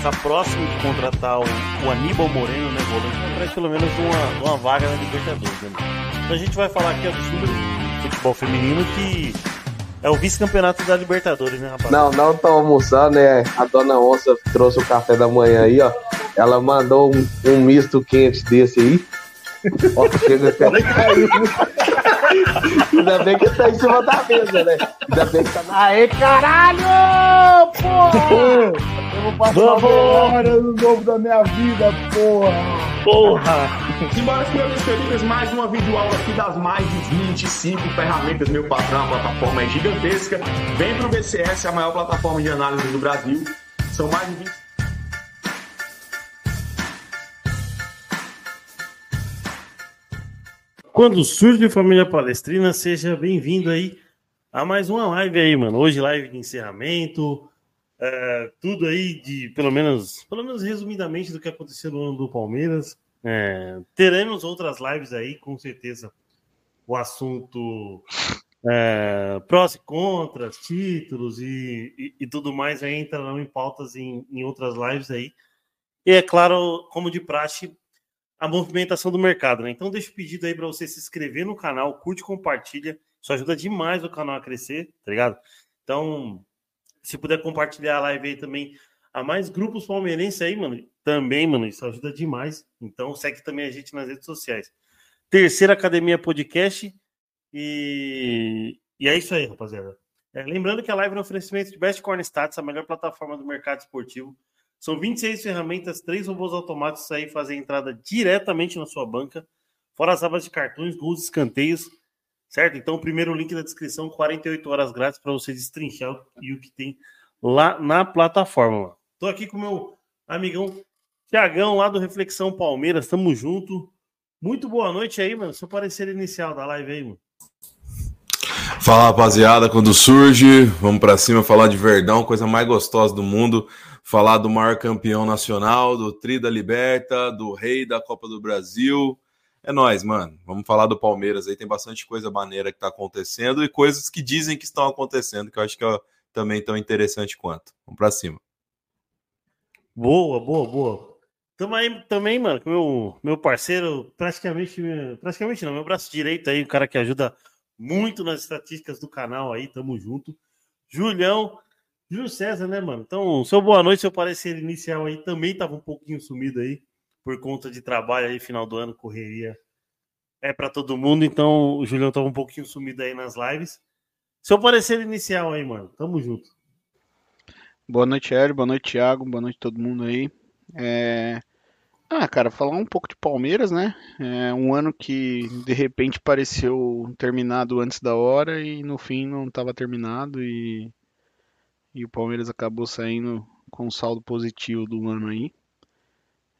está próximo de contratar o, o Aníbal Moreno, né, volante, para pelo menos uma, uma vaga na Libertadores. Né? Então a gente vai falar aqui do futebol feminino que é o vice-campeonato da Libertadores, né, rapaz? Não, não tô almoçando, né? A dona Onça trouxe o café da manhã aí, ó. Ela mandou um, um misto quente desse aí. Ó, chega até. Ainda bem que tá em cima da mesa, né? Ainda bem que tá na. Aê, caralho! Porra! Eu vou passar a hora no novo da minha vida, porra! Porra! Simbora, meus queridos, mais uma videoaula aqui das mais de 25 ferramentas, meu patrão, a plataforma é gigantesca. Vem pro BCS, a maior plataforma de análise do Brasil. São mais de 20 Quando surge família palestrina, seja bem-vindo aí a mais uma live aí, mano. Hoje live de encerramento, é, tudo aí de pelo menos, pelo menos resumidamente do que aconteceu no ano do Palmeiras. É, teremos outras lives aí, com certeza. O assunto é, prós e contras, títulos e, e, e, tudo mais aí entrarão em pautas em, em outras lives aí. E é claro, como de praxe, a movimentação do mercado, né? Então deixa o pedido aí para você se inscrever no canal, curte, compartilha. Isso ajuda demais o canal a crescer, tá ligado? Então, se puder compartilhar a live aí também a mais grupos palmeirenses aí, mano, também, mano, isso ajuda demais. Então, segue também a gente nas redes sociais. Terceira Academia Podcast. E, e é isso aí, rapaziada. É, lembrando que a live é um oferecimento de Best Corn Stats, a melhor plataforma do mercado esportivo. São 26 ferramentas, três robôs automáticos aí fazem entrada diretamente na sua banca, fora as abas de cartões, gols, escanteios, certo? Então, o primeiro link da descrição, 48 horas grátis para você destrinchar e o que tem lá na plataforma. Estou aqui com meu amigão Tiagão, lá do Reflexão Palmeiras, tamo junto. Muito boa noite aí, mano. Seu parecer inicial da live aí, mano. Fala, rapaziada, quando surge, vamos para cima falar de Verdão, coisa mais gostosa do mundo falar do maior campeão nacional, do Tri da Liberta, do Rei da Copa do Brasil. É nós, mano. Vamos falar do Palmeiras aí. Tem bastante coisa maneira que tá acontecendo e coisas que dizem que estão acontecendo, que eu acho que é também tão interessante quanto. Vamos pra cima. Boa, boa, boa. Tamo aí também, mano, com meu, meu parceiro, praticamente, praticamente não, meu braço direito aí, o cara que ajuda muito nas estatísticas do canal aí, tamo junto. Julião, Júlio César, né, mano? Então, seu boa noite, seu parecer inicial aí também tava um pouquinho sumido aí, por conta de trabalho aí, final do ano, correria é para todo mundo, então o Julião tava um pouquinho sumido aí nas lives. Seu parecer inicial aí, mano, tamo junto. Boa noite, Hélio, boa noite, Thiago, boa noite todo mundo aí. É... Ah, cara, falar um pouco de Palmeiras, né? É um ano que de repente pareceu terminado antes da hora e no fim não estava terminado e e o Palmeiras acabou saindo com um saldo positivo do ano aí.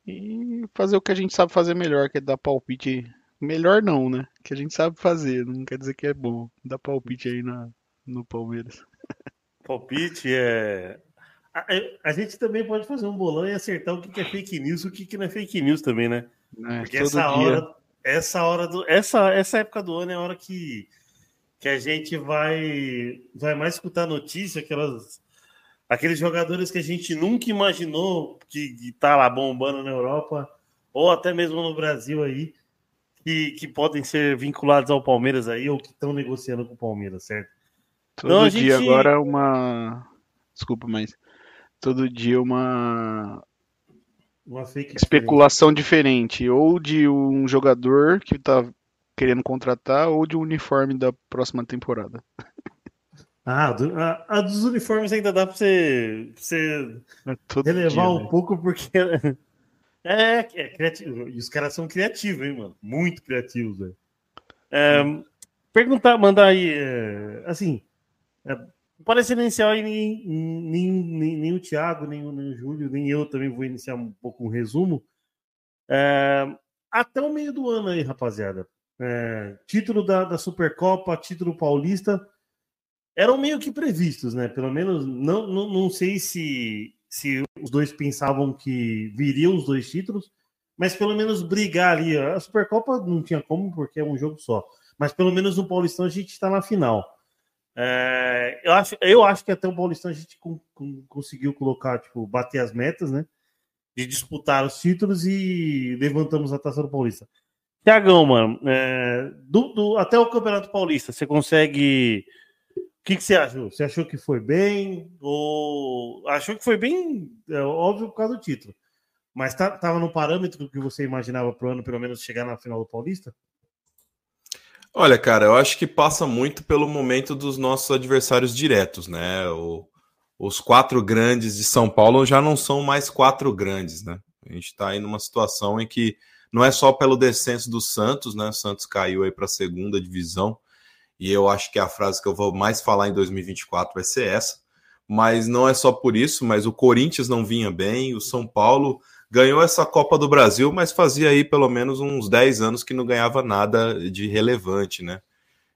E fazer o que a gente sabe fazer melhor, que é dar palpite. Melhor não, né? Que a gente sabe fazer, não quer dizer que é bom. Dar palpite aí na, no Palmeiras. Palpite é. A, a, gente também pode fazer um bolão e acertar o que é fake news e o que não é fake news também, né? É, Porque essa dia. hora, essa hora do. Essa, essa época do ano é a hora que que a gente vai vai mais escutar notícia, aquelas aqueles jogadores que a gente nunca imaginou que, que tá lá bombando na Europa ou até mesmo no Brasil aí, que, que podem ser vinculados ao Palmeiras aí ou que estão negociando com o Palmeiras, certo? Todo então, dia gente... agora uma desculpa, mas todo dia uma uma especulação diferente. diferente. ou de um jogador que tá querendo contratar ou de um uniforme da próxima temporada. Ah, a, a, dos uniformes ainda dá pra você, pra você é relevar dia, um né? pouco, porque é, é, criativo. E os caras são criativos, hein, mano? Muito criativos, velho. É, perguntar, mandar aí, é, assim, parece inicial aí, nem, nem, nem, nem, o Thiago, nem, nem o Júlio, nem eu também vou iniciar um pouco um resumo. É, até o meio do ano aí, rapaziada é, título da, da Supercopa, título paulista, eram meio que previstos, né? Pelo menos, não, não, não sei se, se os dois pensavam que viriam os dois títulos, mas pelo menos brigar ali. A Supercopa não tinha como, porque é um jogo só. Mas pelo menos no Paulistão a gente está na final. É, eu, acho, eu acho que até o Paulistão a gente com, com, conseguiu colocar, tipo, bater as metas, né? De disputar os títulos e levantamos a taça do Paulista. Tiagão, mano, é, do, do, até o Campeonato Paulista, você consegue. O que, que você achou? Você achou que foi bem? Ou achou que foi bem? É, óbvio por causa do título. Mas tá, tava no parâmetro que você imaginava pro ano, pelo menos, chegar na final do Paulista? Olha, cara, eu acho que passa muito pelo momento dos nossos adversários diretos, né? O, os quatro grandes de São Paulo já não são mais quatro grandes, né? A gente está aí numa situação em que não é só pelo descenso do Santos, né? O Santos caiu aí para a segunda divisão, e eu acho que a frase que eu vou mais falar em 2024 vai ser essa. Mas não é só por isso, mas o Corinthians não vinha bem, o São Paulo ganhou essa Copa do Brasil, mas fazia aí pelo menos uns 10 anos que não ganhava nada de relevante, né?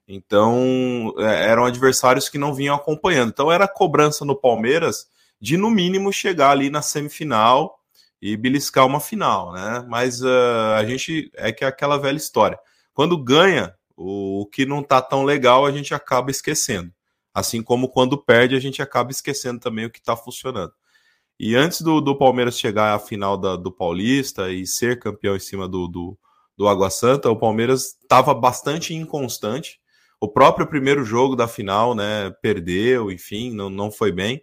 Então, é, eram adversários que não vinham acompanhando. Então, era cobrança no Palmeiras de, no mínimo, chegar ali na semifinal e beliscar uma final, né? Mas uh, a gente é que é aquela velha história. Quando ganha, o, o que não tá tão legal, a gente acaba esquecendo. Assim como quando perde, a gente acaba esquecendo também o que tá funcionando. E antes do, do Palmeiras chegar à final da, do Paulista e ser campeão em cima do, do, do Água Santa, o Palmeiras estava bastante inconstante. O próprio primeiro jogo da final, né, perdeu, enfim, não, não foi bem.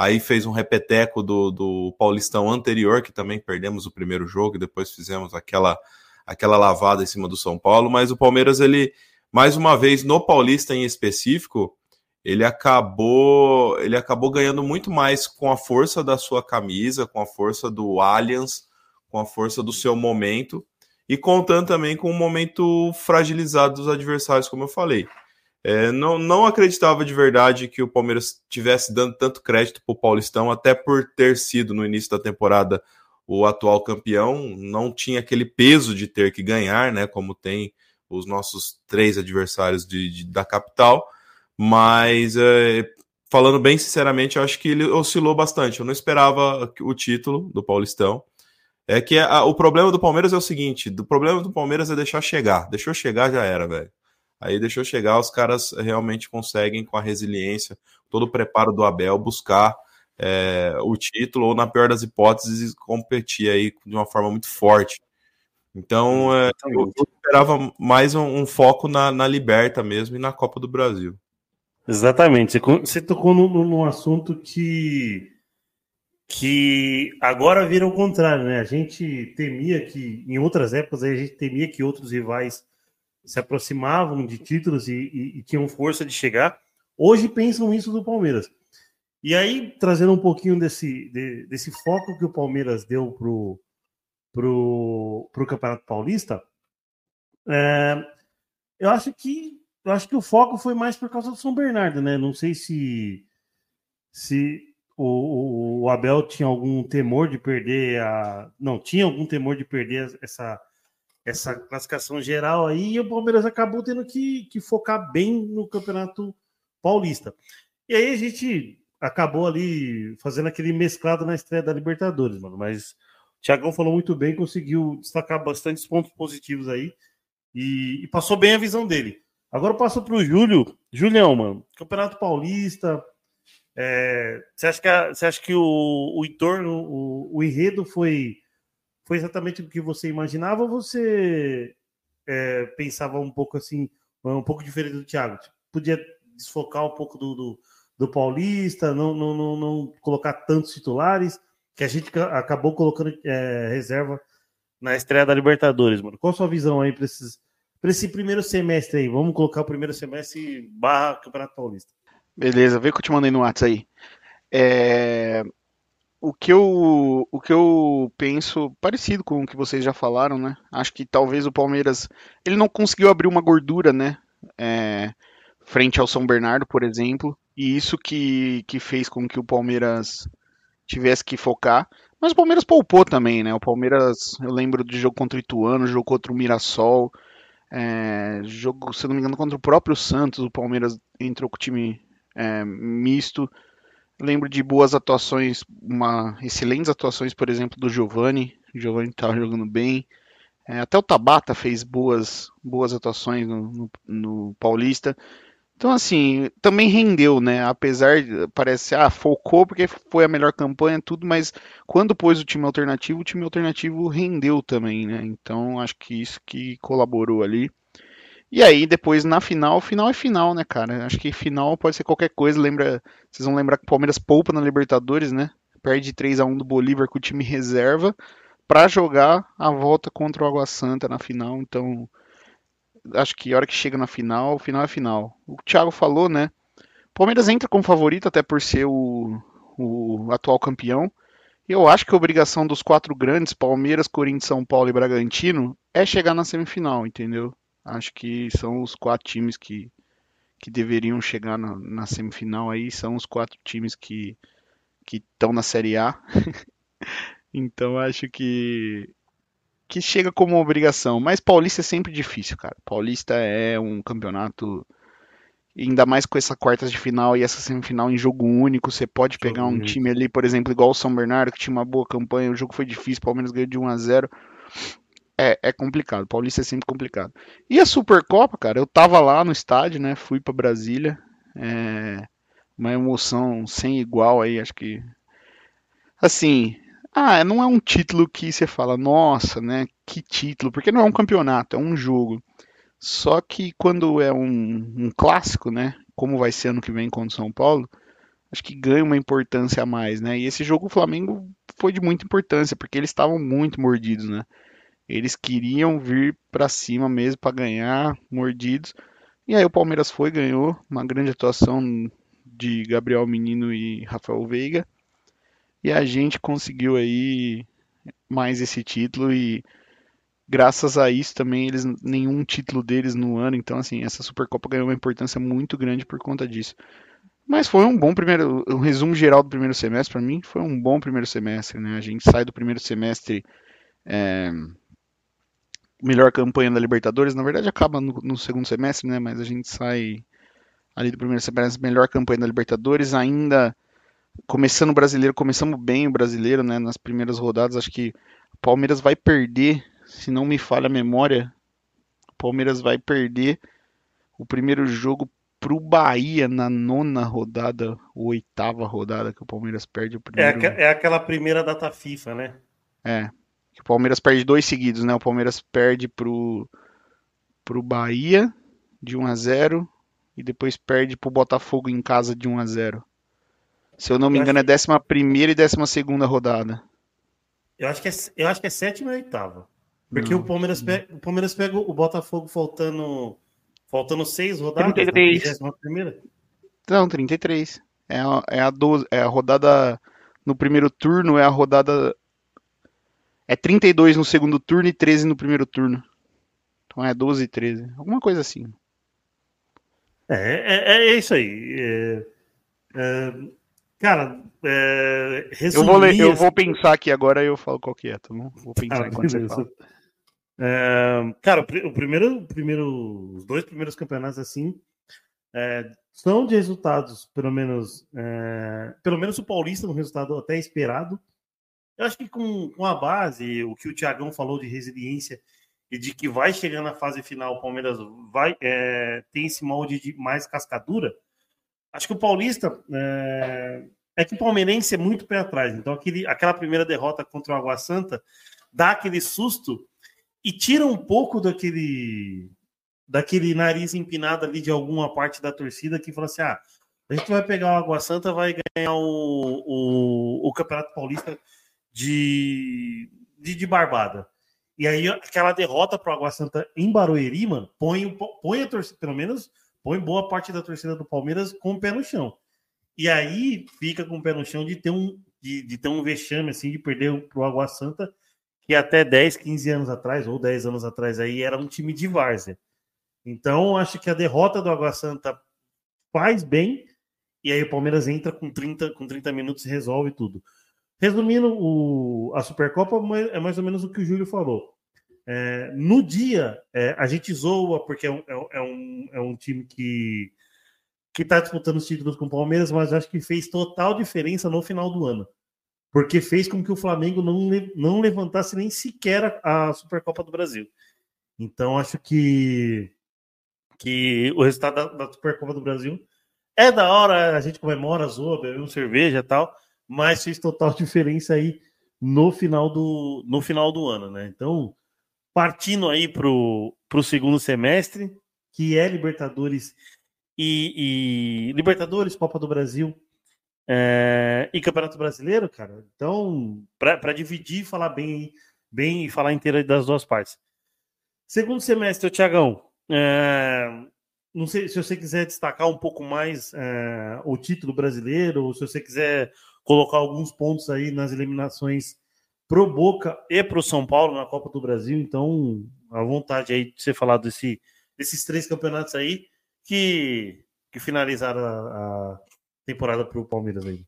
Aí fez um repeteco do, do Paulistão anterior, que também perdemos o primeiro jogo, e depois fizemos aquela, aquela lavada em cima do São Paulo. Mas o Palmeiras, ele, mais uma vez, no Paulista em específico, ele acabou ele acabou ganhando muito mais com a força da sua camisa, com a força do Allianz, com a força do seu momento e contando também com o momento fragilizado dos adversários, como eu falei. É, não, não acreditava de verdade que o Palmeiras tivesse dando tanto crédito para o Paulistão, até por ter sido no início da temporada o atual campeão, não tinha aquele peso de ter que ganhar, né? Como tem os nossos três adversários de, de da capital mas é, falando bem sinceramente, eu acho que ele oscilou bastante. Eu não esperava o título do Paulistão. É que a, o problema do Palmeiras é o seguinte: o problema do Palmeiras é deixar chegar. Deixou chegar, já era, velho. Aí deixou chegar, os caras realmente conseguem, com a resiliência, todo o preparo do Abel, buscar é, o título, ou na pior das hipóteses, competir aí de uma forma muito forte. Então, é, eu, eu, esperava mais um, um foco na, na Liberta mesmo e na Copa do Brasil. Exatamente. Você tocou num, num assunto que que agora vira o contrário, né? A gente temia que, em outras épocas, a gente temia que outros rivais se aproximavam de títulos e, e, e tinham força de chegar. Hoje pensam isso do Palmeiras. E aí, trazendo um pouquinho desse, de, desse foco que o Palmeiras deu pro, pro, pro Campeonato Paulista, é, eu acho que eu acho que o foco foi mais por causa do São Bernardo, né? Não sei se se o, o, Abel tinha algum temor de perder a. Não, tinha algum temor de perder essa, essa classificação geral aí, e o Palmeiras acabou tendo que, que focar bem no Campeonato Paulista. E aí a gente acabou ali fazendo aquele mesclado na estreia da Libertadores, mano. Mas o Thiagão falou muito bem, conseguiu destacar bastantes pontos positivos aí e, e passou bem a visão dele. Agora eu passo para o Júlio. Julião, mano, Campeonato Paulista. É, você, acha que a, você acha que o, o entorno, o, o enredo foi, foi exatamente o que você imaginava ou você é, pensava um pouco assim, um pouco diferente do Thiago? Tipo, podia desfocar um pouco do, do, do Paulista, não, não, não, não, colocar tantos titulares, que a gente acabou colocando é, reserva na estreia da Libertadores, mano. Qual a sua visão aí para esses para esse primeiro semestre aí. Vamos colocar o primeiro semestre barra Campeonato Paulista. Beleza, vê que eu te mandei no WhatsApp aí. É... O, que eu, o que eu penso, parecido com o que vocês já falaram, né? Acho que talvez o Palmeiras. Ele não conseguiu abrir uma gordura, né? É... Frente ao São Bernardo, por exemplo. E isso que, que fez com que o Palmeiras tivesse que focar. Mas o Palmeiras poupou também, né? O Palmeiras, eu lembro do jogo contra o Ituano, jogo contra o Mirassol. É, jogo, se não me engano, contra o próprio Santos, o Palmeiras entrou com o time é, misto. Lembro de boas atuações, uma excelentes atuações, por exemplo, do Giovani. O Giovani estava jogando bem. É, até o Tabata fez boas, boas atuações no, no, no, Paulista. Então, assim, também rendeu, né? Apesar de parece, ah, focou porque foi a melhor campanha, tudo, mas quando pôs o time alternativo, o time alternativo rendeu também, né? Então, acho que isso que colaborou ali. E aí, depois na final, final é final, né, cara? Acho que final pode ser qualquer coisa. Lembra, vocês vão lembrar que o Palmeiras poupa na Libertadores, né? Perde 3 a 1 do Bolívar com o time reserva para jogar a volta contra o Água Santa na final. Então, acho que a hora que chega na final, final é final. O Thiago falou, né? O Palmeiras entra como favorito, até por ser o, o atual campeão. Eu acho que a obrigação dos quatro grandes, Palmeiras, Corinthians, São Paulo e Bragantino, é chegar na semifinal, entendeu? Acho que são os quatro times que, que deveriam chegar na, na semifinal aí, são os quatro times que estão na Série A. então acho que que chega como obrigação. Mas Paulista é sempre difícil, cara. Paulista é um campeonato. Ainda mais com essa quartas de final e essa semifinal em jogo único, você pode jogo pegar um único. time ali, por exemplo, igual o São Bernardo, que tinha uma boa campanha, o jogo foi difícil, o Palmeiras ganhou de 1 a 0 é, é complicado, Paulista é sempre complicado. E a Supercopa, cara, eu tava lá no estádio, né? Fui para Brasília. É uma emoção sem igual aí, acho que. Assim, ah, não é um título que você fala, nossa, né? Que título, porque não é um campeonato, é um jogo. Só que quando é um, um clássico, né? Como vai ser ano que vem contra o São Paulo, acho que ganha uma importância a mais, né? E esse jogo o Flamengo foi de muita importância, porque eles estavam muito mordidos, né? Eles queriam vir para cima mesmo para ganhar, mordidos. E aí o Palmeiras foi, ganhou uma grande atuação de Gabriel Menino e Rafael Veiga. E a gente conseguiu aí mais esse título e graças a isso também eles nenhum título deles no ano, então assim, essa Supercopa ganhou uma importância muito grande por conta disso. Mas foi um bom primeiro, o um resumo geral do primeiro semestre para mim foi um bom primeiro semestre, né? A gente sai do primeiro semestre é, melhor campanha da Libertadores, na verdade acaba no, no, segundo semestre, né? Mas a gente sai ali do primeiro semestre melhor campanha da Libertadores, ainda começando o brasileiro, começamos bem o brasileiro, né? Nas primeiras rodadas, acho que o Palmeiras vai perder, se não me falha a memória, o Palmeiras vai perder o primeiro jogo pro Bahia na nona rodada, ou oitava rodada que o Palmeiras perde o é primeiro. É, é aquela primeira data FIFA, né? É. O Palmeiras perde dois seguidos, né? O Palmeiras perde pro, pro Bahia de 1 a 0 e depois perde pro Botafogo em casa de 1 a 0 se eu não me eu engano, é 11 e 12 rodada. Eu acho que é, eu acho que é sétima e oitava. Porque não, o, Palmeiras pega, o Palmeiras pega o Botafogo faltando, faltando seis rodadas. 33. Na primeira. Não, 33. É a, é, a 12, é a rodada no primeiro turno, é a rodada. É 32 no segundo turno e 13 no primeiro turno. Então é 12 e 13. Alguma coisa assim. É, é, é isso aí. É, é, Cara, é, eu, vou ler, eu vou pensar aqui agora e eu falo qual que é, tá bom? Vou pensar ah, enquanto você fala. É, cara, o primeiro, o primeiro, os dois primeiros campeonatos assim é, são de resultados, pelo menos, é, pelo menos o Paulista um resultado até esperado. Eu acho que com, com a base, o que o Tiagão falou de resiliência e de que vai chegar na fase final, o Palmeiras vai é, tem esse molde de mais cascadura. Acho que o Paulista é, é que o palmeirense é muito pé atrás. Então, aquele, aquela primeira derrota contra o Água Santa dá aquele susto e tira um pouco daquele daquele nariz empinado ali de alguma parte da torcida que fala assim: ah, a gente vai pegar o Água Santa, vai ganhar o, o, o Campeonato Paulista de, de, de, barbada. E aí, aquela derrota para o Água Santa em Barueri, mano, põe, põe a torcida, pelo menos põe boa parte da torcida do Palmeiras com o pé no chão. E aí fica com o pé no chão de ter um, de, de ter um vexame, assim, de perder para o Água Santa, que até 10, 15 anos atrás, ou 10 anos atrás aí, era um time de várzea. Então, acho que a derrota do Água Santa faz bem, e aí o Palmeiras entra com 30, com 30 minutos e resolve tudo. Resumindo, o, a Supercopa é mais ou menos o que o Júlio falou. É, no dia, é, a gente zoa porque é um, é, é um, é um time que que está disputando os títulos com o Palmeiras, mas acho que fez total diferença no final do ano. Porque fez com que o Flamengo não, não levantasse nem sequer a, a Supercopa do Brasil. Então, acho que, que o resultado da, da Supercopa do Brasil é da hora, a gente comemora, zoa, bebe uma cerveja e tal, mas fez total diferença aí no final do, no final do ano, né? Então, partindo aí pro, pro segundo semestre, que é Libertadores e, e Libertadores, Copa do Brasil é, e Campeonato Brasileiro, cara. Então, para dividir e falar bem, bem e falar inteira das duas partes. Segundo semestre, Tiagão, é, não sei se você quiser destacar um pouco mais é, o título brasileiro, ou se você quiser colocar alguns pontos aí nas eliminações pro Boca e pro São Paulo na Copa do Brasil. Então, à vontade aí de você falar desse, desses três campeonatos aí que, que finalizaram a, a temporada pro Palmeiras aí.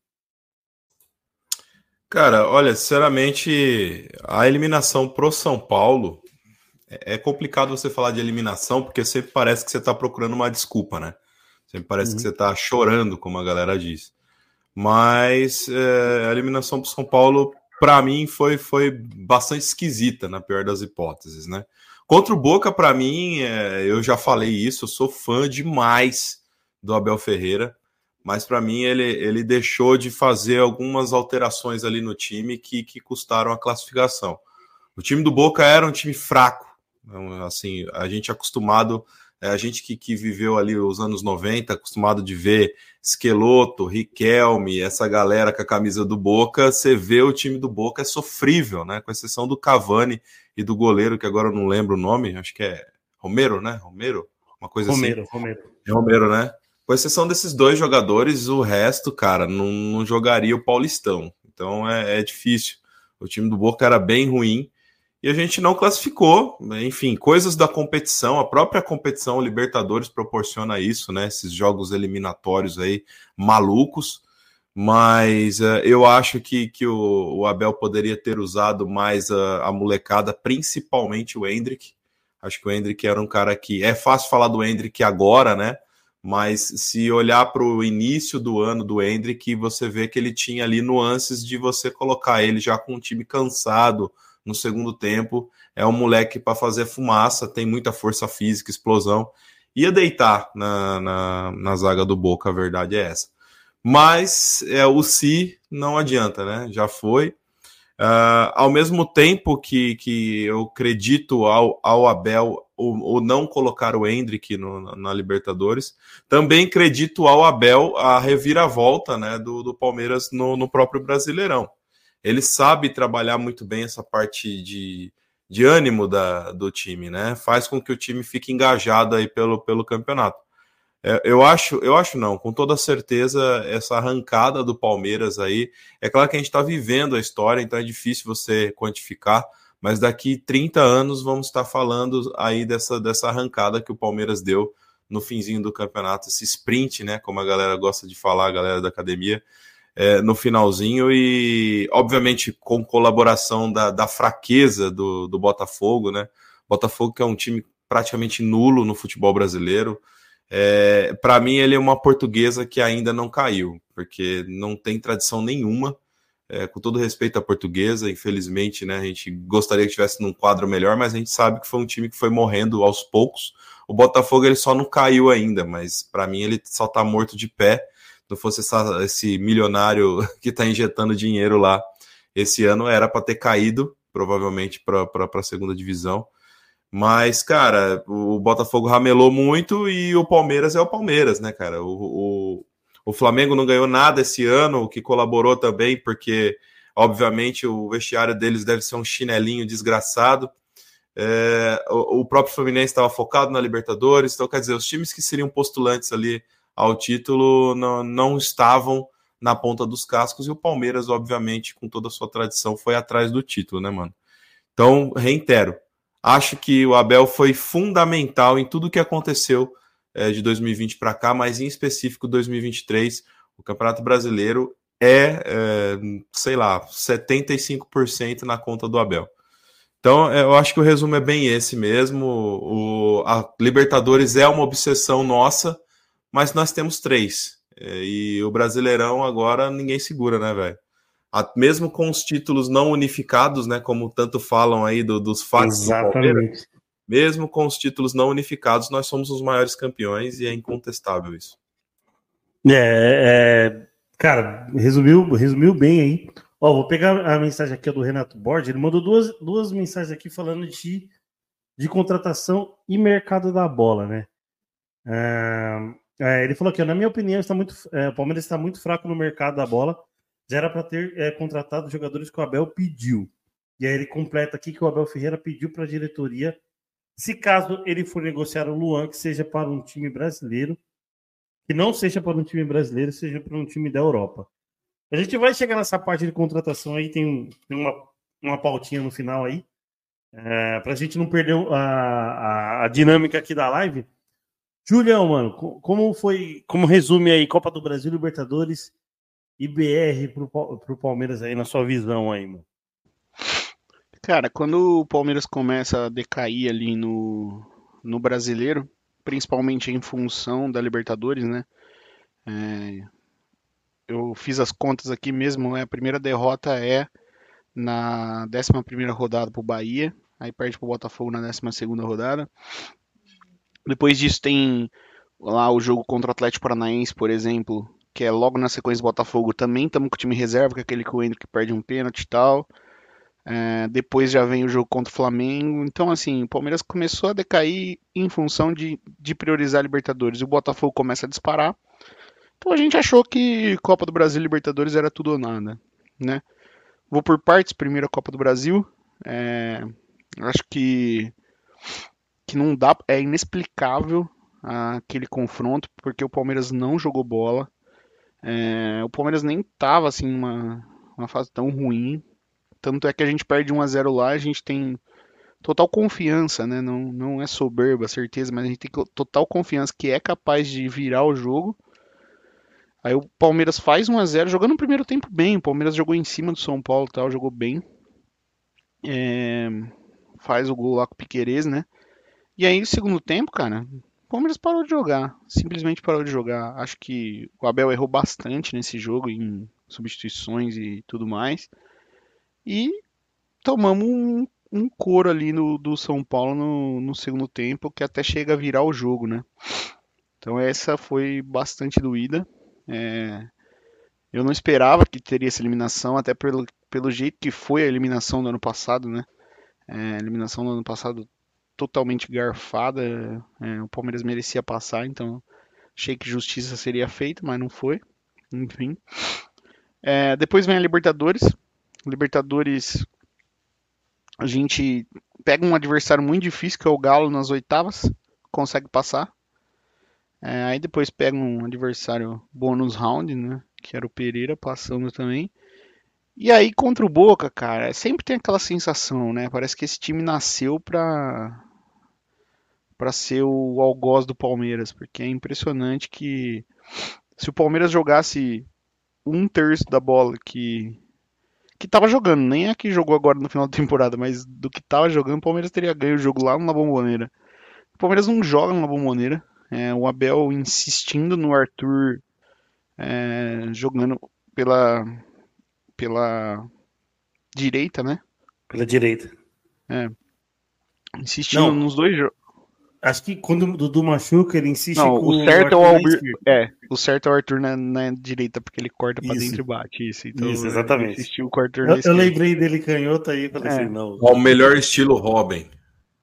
Cara, olha, sinceramente, a eliminação pro São Paulo é, é complicado você falar de eliminação, porque sempre parece que você está procurando uma desculpa, né? Sempre parece uhum. que você está chorando, como a galera diz. Mas é, a eliminação pro São Paulo para mim foi, foi bastante esquisita, na pior das hipóteses, né? Contra o Boca, para mim, é, eu já falei isso, eu sou fã demais do Abel Ferreira, mas para mim ele, ele deixou de fazer algumas alterações ali no time que, que custaram a classificação. O time do Boca era um time fraco, então, assim, a gente é acostumado é, a gente que, que viveu ali os anos 90, acostumado de ver Esqueloto, Riquelme, essa galera com a camisa do Boca, você vê o time do Boca é sofrível, né? Com exceção do Cavani e do goleiro, que agora eu não lembro o nome, acho que é Romero, né? Romero? Uma coisa Romero, assim. Romero. É Romero, né? Com exceção desses dois jogadores, o resto, cara, não, não jogaria o Paulistão. Então é, é difícil. O time do Boca era bem ruim e a gente não classificou. Enfim, coisas da competição, a própria competição Libertadores proporciona isso, né? Esses jogos eliminatórios aí malucos. Mas uh, eu acho que, que o, o, Abel poderia ter usado mais a, a, molecada, principalmente o Hendrick. Acho que o Hendrick era um cara que. É fácil falar do Hendrick agora, né? Mas se olhar para o início do ano do Hendrick, você vê que ele tinha ali nuances de você colocar ele já com um time cansado, no segundo tempo. É um moleque para fazer fumaça, tem muita força física, explosão. Ia deitar na, na, na zaga do Boca, a verdade é essa. Mas é, o si não adianta, né? Já foi. Uh, ao mesmo tempo que, que eu acredito ao, ao Abel o, o não colocar o Hendrick no, na, na, Libertadores, também acredito ao Abel a reviravolta né, do, do Palmeiras no, no próprio Brasileirão ele sabe trabalhar muito bem essa parte de, de ânimo da, do time, né? Faz com que o time fique engajado aí pelo, pelo campeonato. É, eu acho, eu acho não, com toda certeza, essa arrancada do Palmeiras aí, é claro que a gente está vivendo a história, então é difícil você quantificar, mas daqui 30 anos vamos estar falando aí dessa, dessa arrancada que o Palmeiras deu no finzinho do campeonato, esse sprint, né? Como a galera gosta de falar, a galera da academia é, no finalzinho e, obviamente, com colaboração da, da fraqueza do, do Botafogo, né? Botafogo que é um time praticamente nulo no futebol brasileiro. É, Para mim, ele é uma portuguesa que ainda não caiu, porque não tem tradição nenhuma. É, com todo respeito à portuguesa, infelizmente, né, a gente gostaria que tivesse num quadro melhor, mas a gente sabe que foi um time que foi morrendo aos poucos. O Botafogo ele só não caiu ainda, mas para mim ele só está morto de pé não fosse essa, esse milionário que está injetando dinheiro lá esse ano, era para ter caído, provavelmente, para a segunda divisão. Mas, cara, o Botafogo ramelou muito e o Palmeiras é o Palmeiras, né, cara? O, o, o Flamengo não ganhou nada esse ano, o que colaborou também, porque, obviamente, o vestiário deles deve ser um chinelinho desgraçado. É, o, o próprio Fluminense estava focado na Libertadores, então, quer dizer, os times que seriam postulantes ali ao título não, não estavam na ponta dos cascos e o Palmeiras, obviamente, com toda a sua tradição, foi atrás do título, né, mano? Então, reitero, acho que o Abel foi fundamental em tudo que aconteceu é, de 2020 para cá, mas em específico 2023, o Campeonato Brasileiro é, é sei lá, 75% na conta do Abel. Então, eu acho que o resumo é bem esse mesmo. O, a Libertadores é uma obsessão nossa mas nós temos três. É, e o Brasileirão agora ninguém segura, né, velho? Mesmo com os títulos não unificados, né? Como tanto falam aí do, dos fatos Exatamente. mesmo com os títulos não unificados, nós somos os maiores campeões e é incontestável isso. É, é cara, resumiu, resumiu bem aí. Ó, vou pegar a mensagem aqui do Renato Borges. Ele mandou duas, duas mensagens aqui falando de, de contratação e mercado da bola, né? É, é, ele falou aqui, na minha opinião, está muito, é, o Palmeiras está muito fraco no mercado da bola. Já era para ter é, contratado jogadores que o Abel pediu. E aí ele completa aqui que o Abel Ferreira pediu para a diretoria, se caso ele for negociar o Luan, que seja para um time brasileiro, que não seja para um time brasileiro, seja para um time da Europa. A gente vai chegar nessa parte de contratação aí, tem, tem uma, uma pautinha no final aí, é, para a gente não perder a, a, a, dinâmica aqui da live. Julião, mano, como foi, como resume aí Copa do Brasil, Libertadores e BR para o Palmeiras aí na sua visão aí, mano? Cara, quando o Palmeiras começa a decair ali no, no brasileiro, principalmente em função da Libertadores, né? É, eu fiz as contas aqui mesmo, né? A primeira derrota é na 11 rodada pro Bahia, aí perde pro Botafogo na 12 rodada. Depois disso tem lá o jogo contra o Atlético Paranaense, por exemplo, que é logo na sequência do Botafogo, também estamos com o time reserva, que é aquele que o Hendrick perde um pênalti e tal. É, depois já vem o jogo contra o Flamengo. Então, assim, o Palmeiras começou a decair em função de, de priorizar a Libertadores. E o Botafogo começa a disparar. Então a gente achou que Copa do Brasil e Libertadores era tudo ou nada, né? Vou por partes. Primeiro a Copa do Brasil. É, acho que, que não dá, é inexplicável aquele confronto, porque o Palmeiras não jogou bola. É, o Palmeiras nem estava assim numa uma fase tão ruim, tanto é que a gente perde 1 a 0 lá, a gente tem total confiança, né? Não, não é soberba, certeza, mas a gente tem total confiança que é capaz de virar o jogo. Aí o Palmeiras faz 1 a 0 jogando no primeiro tempo bem. O Palmeiras jogou em cima do São Paulo tal, jogou bem. É, faz o gol lá com o Piquerez, né? E aí, no segundo tempo, cara, o Palmeiras parou de jogar. Simplesmente parou de jogar. Acho que o Abel errou bastante nesse jogo, em substituições e tudo mais. E tomamos um, um couro ali no, do São Paulo no, no segundo tempo, que até chega a virar o jogo, né? Então essa foi bastante doída. É, eu não esperava que teria essa eliminação, até pelo, pelo jeito que foi a eliminação do ano passado, né? É, a eliminação do ano passado totalmente garfada. É, o Palmeiras merecia passar, então achei que justiça seria feita, mas não foi. Enfim. É, depois vem a Libertadores. Libertadores, a gente pega um adversário muito difícil, que é o Galo, nas oitavas, consegue passar. É, aí depois pega um adversário bônus round, né? Que era o Pereira, passando também. E aí contra o Boca, cara, sempre tem aquela sensação, né? Parece que esse time nasceu pra, pra ser o algoz do Palmeiras, porque é impressionante que se o Palmeiras jogasse um terço da bola que que tava jogando, nem é que jogou agora no final da temporada, mas do que tava jogando, o Palmeiras teria ganho o jogo lá na Bomboneira. O Palmeiras não joga na Bomboneira. É, o Abel insistindo no Arthur é, jogando pela pela direita, né? Pela direita. É. Insistindo não. nos dois jogos. Acho que quando o Dudu machuca, ele insiste não, com o certo o é o Albir... É, o certo é o Arthur na, na direita, porque ele corta pra dentro e bate. Isso, então, isso exatamente. Insistiu com o Arthur eu, eu lembrei dele canhoto aí, falei é. assim, não. É o melhor estilo Robin.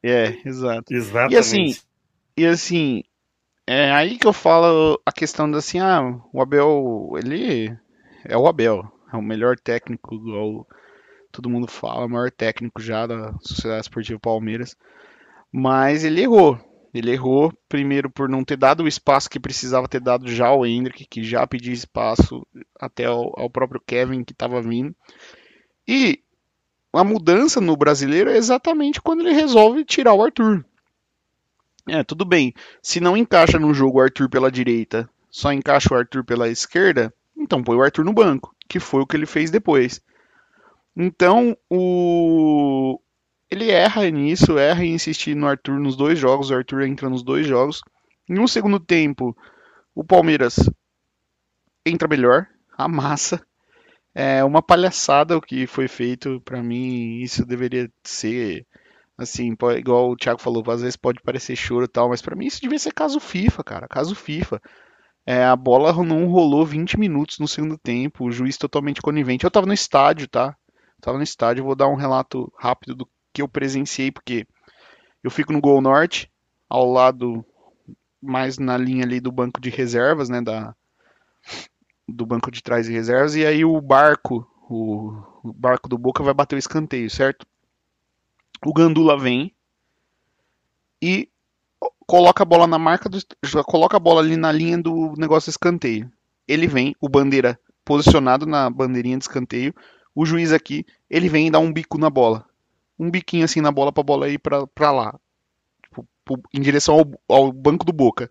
É, exato. Exatamente. E assim, e assim, é aí que eu falo a questão da assim, ah, o Abel, ele é o Abel, é o melhor técnico, igual todo mundo fala, o maior técnico já da Sociedade Esportiva Palmeiras. Mas ele errou. Ele errou, primeiro, por não ter dado o espaço que precisava ter dado já ao Hendrick, que já pedia espaço até ao, ao próprio Kevin que estava vindo. E a mudança no brasileiro é exatamente quando ele resolve tirar o Arthur. É, tudo bem. Se não encaixa no jogo o Arthur pela direita, só encaixa o Arthur pela esquerda, então põe o Arthur no banco, que foi o que ele fez depois. Então, o, ele erra nisso, erra em insistir no Arthur nos dois jogos. O Arthur entra nos dois jogos. No segundo tempo, o Palmeiras entra melhor, amassa. É uma palhaçada o que foi feito. Para mim, isso deveria ser Assim, igual o Thiago falou, às vezes pode parecer choro e tal, mas pra mim isso devia ser caso FIFA, cara. Caso FIFA. É, a bola não rolou 20 minutos no segundo tempo, o juiz totalmente conivente. Eu tava no estádio, tá? Eu tava no estádio, vou dar um relato rápido do que eu presenciei, porque eu fico no Gol Norte, ao lado, mais na linha ali do banco de reservas, né? Da, do banco de trás de reservas, e aí o barco, o, o barco do Boca vai bater o escanteio, certo? O Gandula vem e coloca a bola na marca do. Coloca a bola ali na linha do negócio escanteio. Ele vem, o bandeira posicionado na bandeirinha de escanteio. O juiz aqui, ele vem e dá um bico na bola. Um biquinho assim na bola pra bola ir pra, pra lá. Tipo, em direção ao, ao, banco do Boca.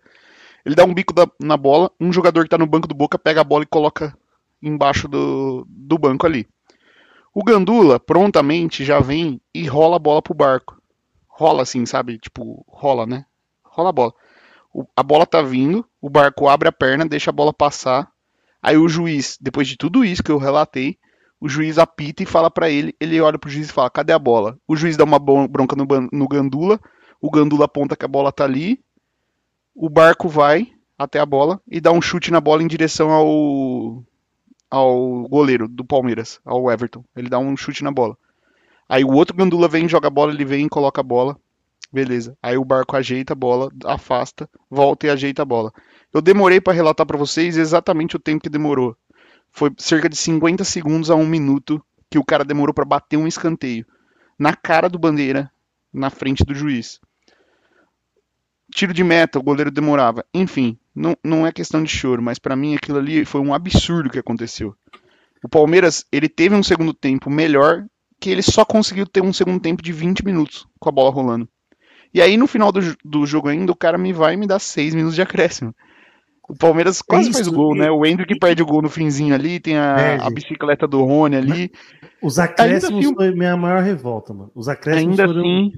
Ele dá um bico da, na bola. Um jogador que tá no banco do Boca pega a bola e coloca embaixo do, do banco ali. O Gandula prontamente já vem e rola a bola pro barco. Rola assim, sabe? Tipo, rola, né? rola a bola. O, a bola tá vindo, o barco abre a perna, deixa a bola passar. Aí o juiz, depois de tudo isso que eu relatei, o juiz apita e fala para ele, ele olha pro juiz e fala: "Cadê a bola?". O juiz dá uma bronca no, no Gandula, o Gandula aponta que a bola tá ali. O barco vai até a bola e dá um chute na bola em direção ao ao goleiro do Palmeiras, ao Everton. Ele dá um chute na bola. Aí o outro Gandula vem, joga a bola, ele vem e coloca a bola. Beleza. Aí o barco ajeita a bola, afasta, volta e ajeita a bola. Eu demorei para relatar para vocês exatamente o tempo que demorou. Foi cerca de 50 segundos a um minuto que o cara demorou para bater um escanteio na cara do bandeira, na frente do juiz. Tiro de meta, o goleiro demorava. Enfim, não, não é questão de choro, mas para mim aquilo ali foi um absurdo que aconteceu. O Palmeiras, ele teve um segundo tempo melhor, que ele só conseguiu ter um segundo tempo de 20 minutos com a bola rolando. E aí no final do, do jogo ainda, o cara me vai e me dá seis minutos de acréscimo. O Palmeiras quase Isso, faz o gol, né? O Hendrick perde o gol no finzinho ali, tem a, a bicicleta do Rony ali. Os acréscimos assim, foi minha maior revolta, mano. Os acréscimos ainda foram... assim,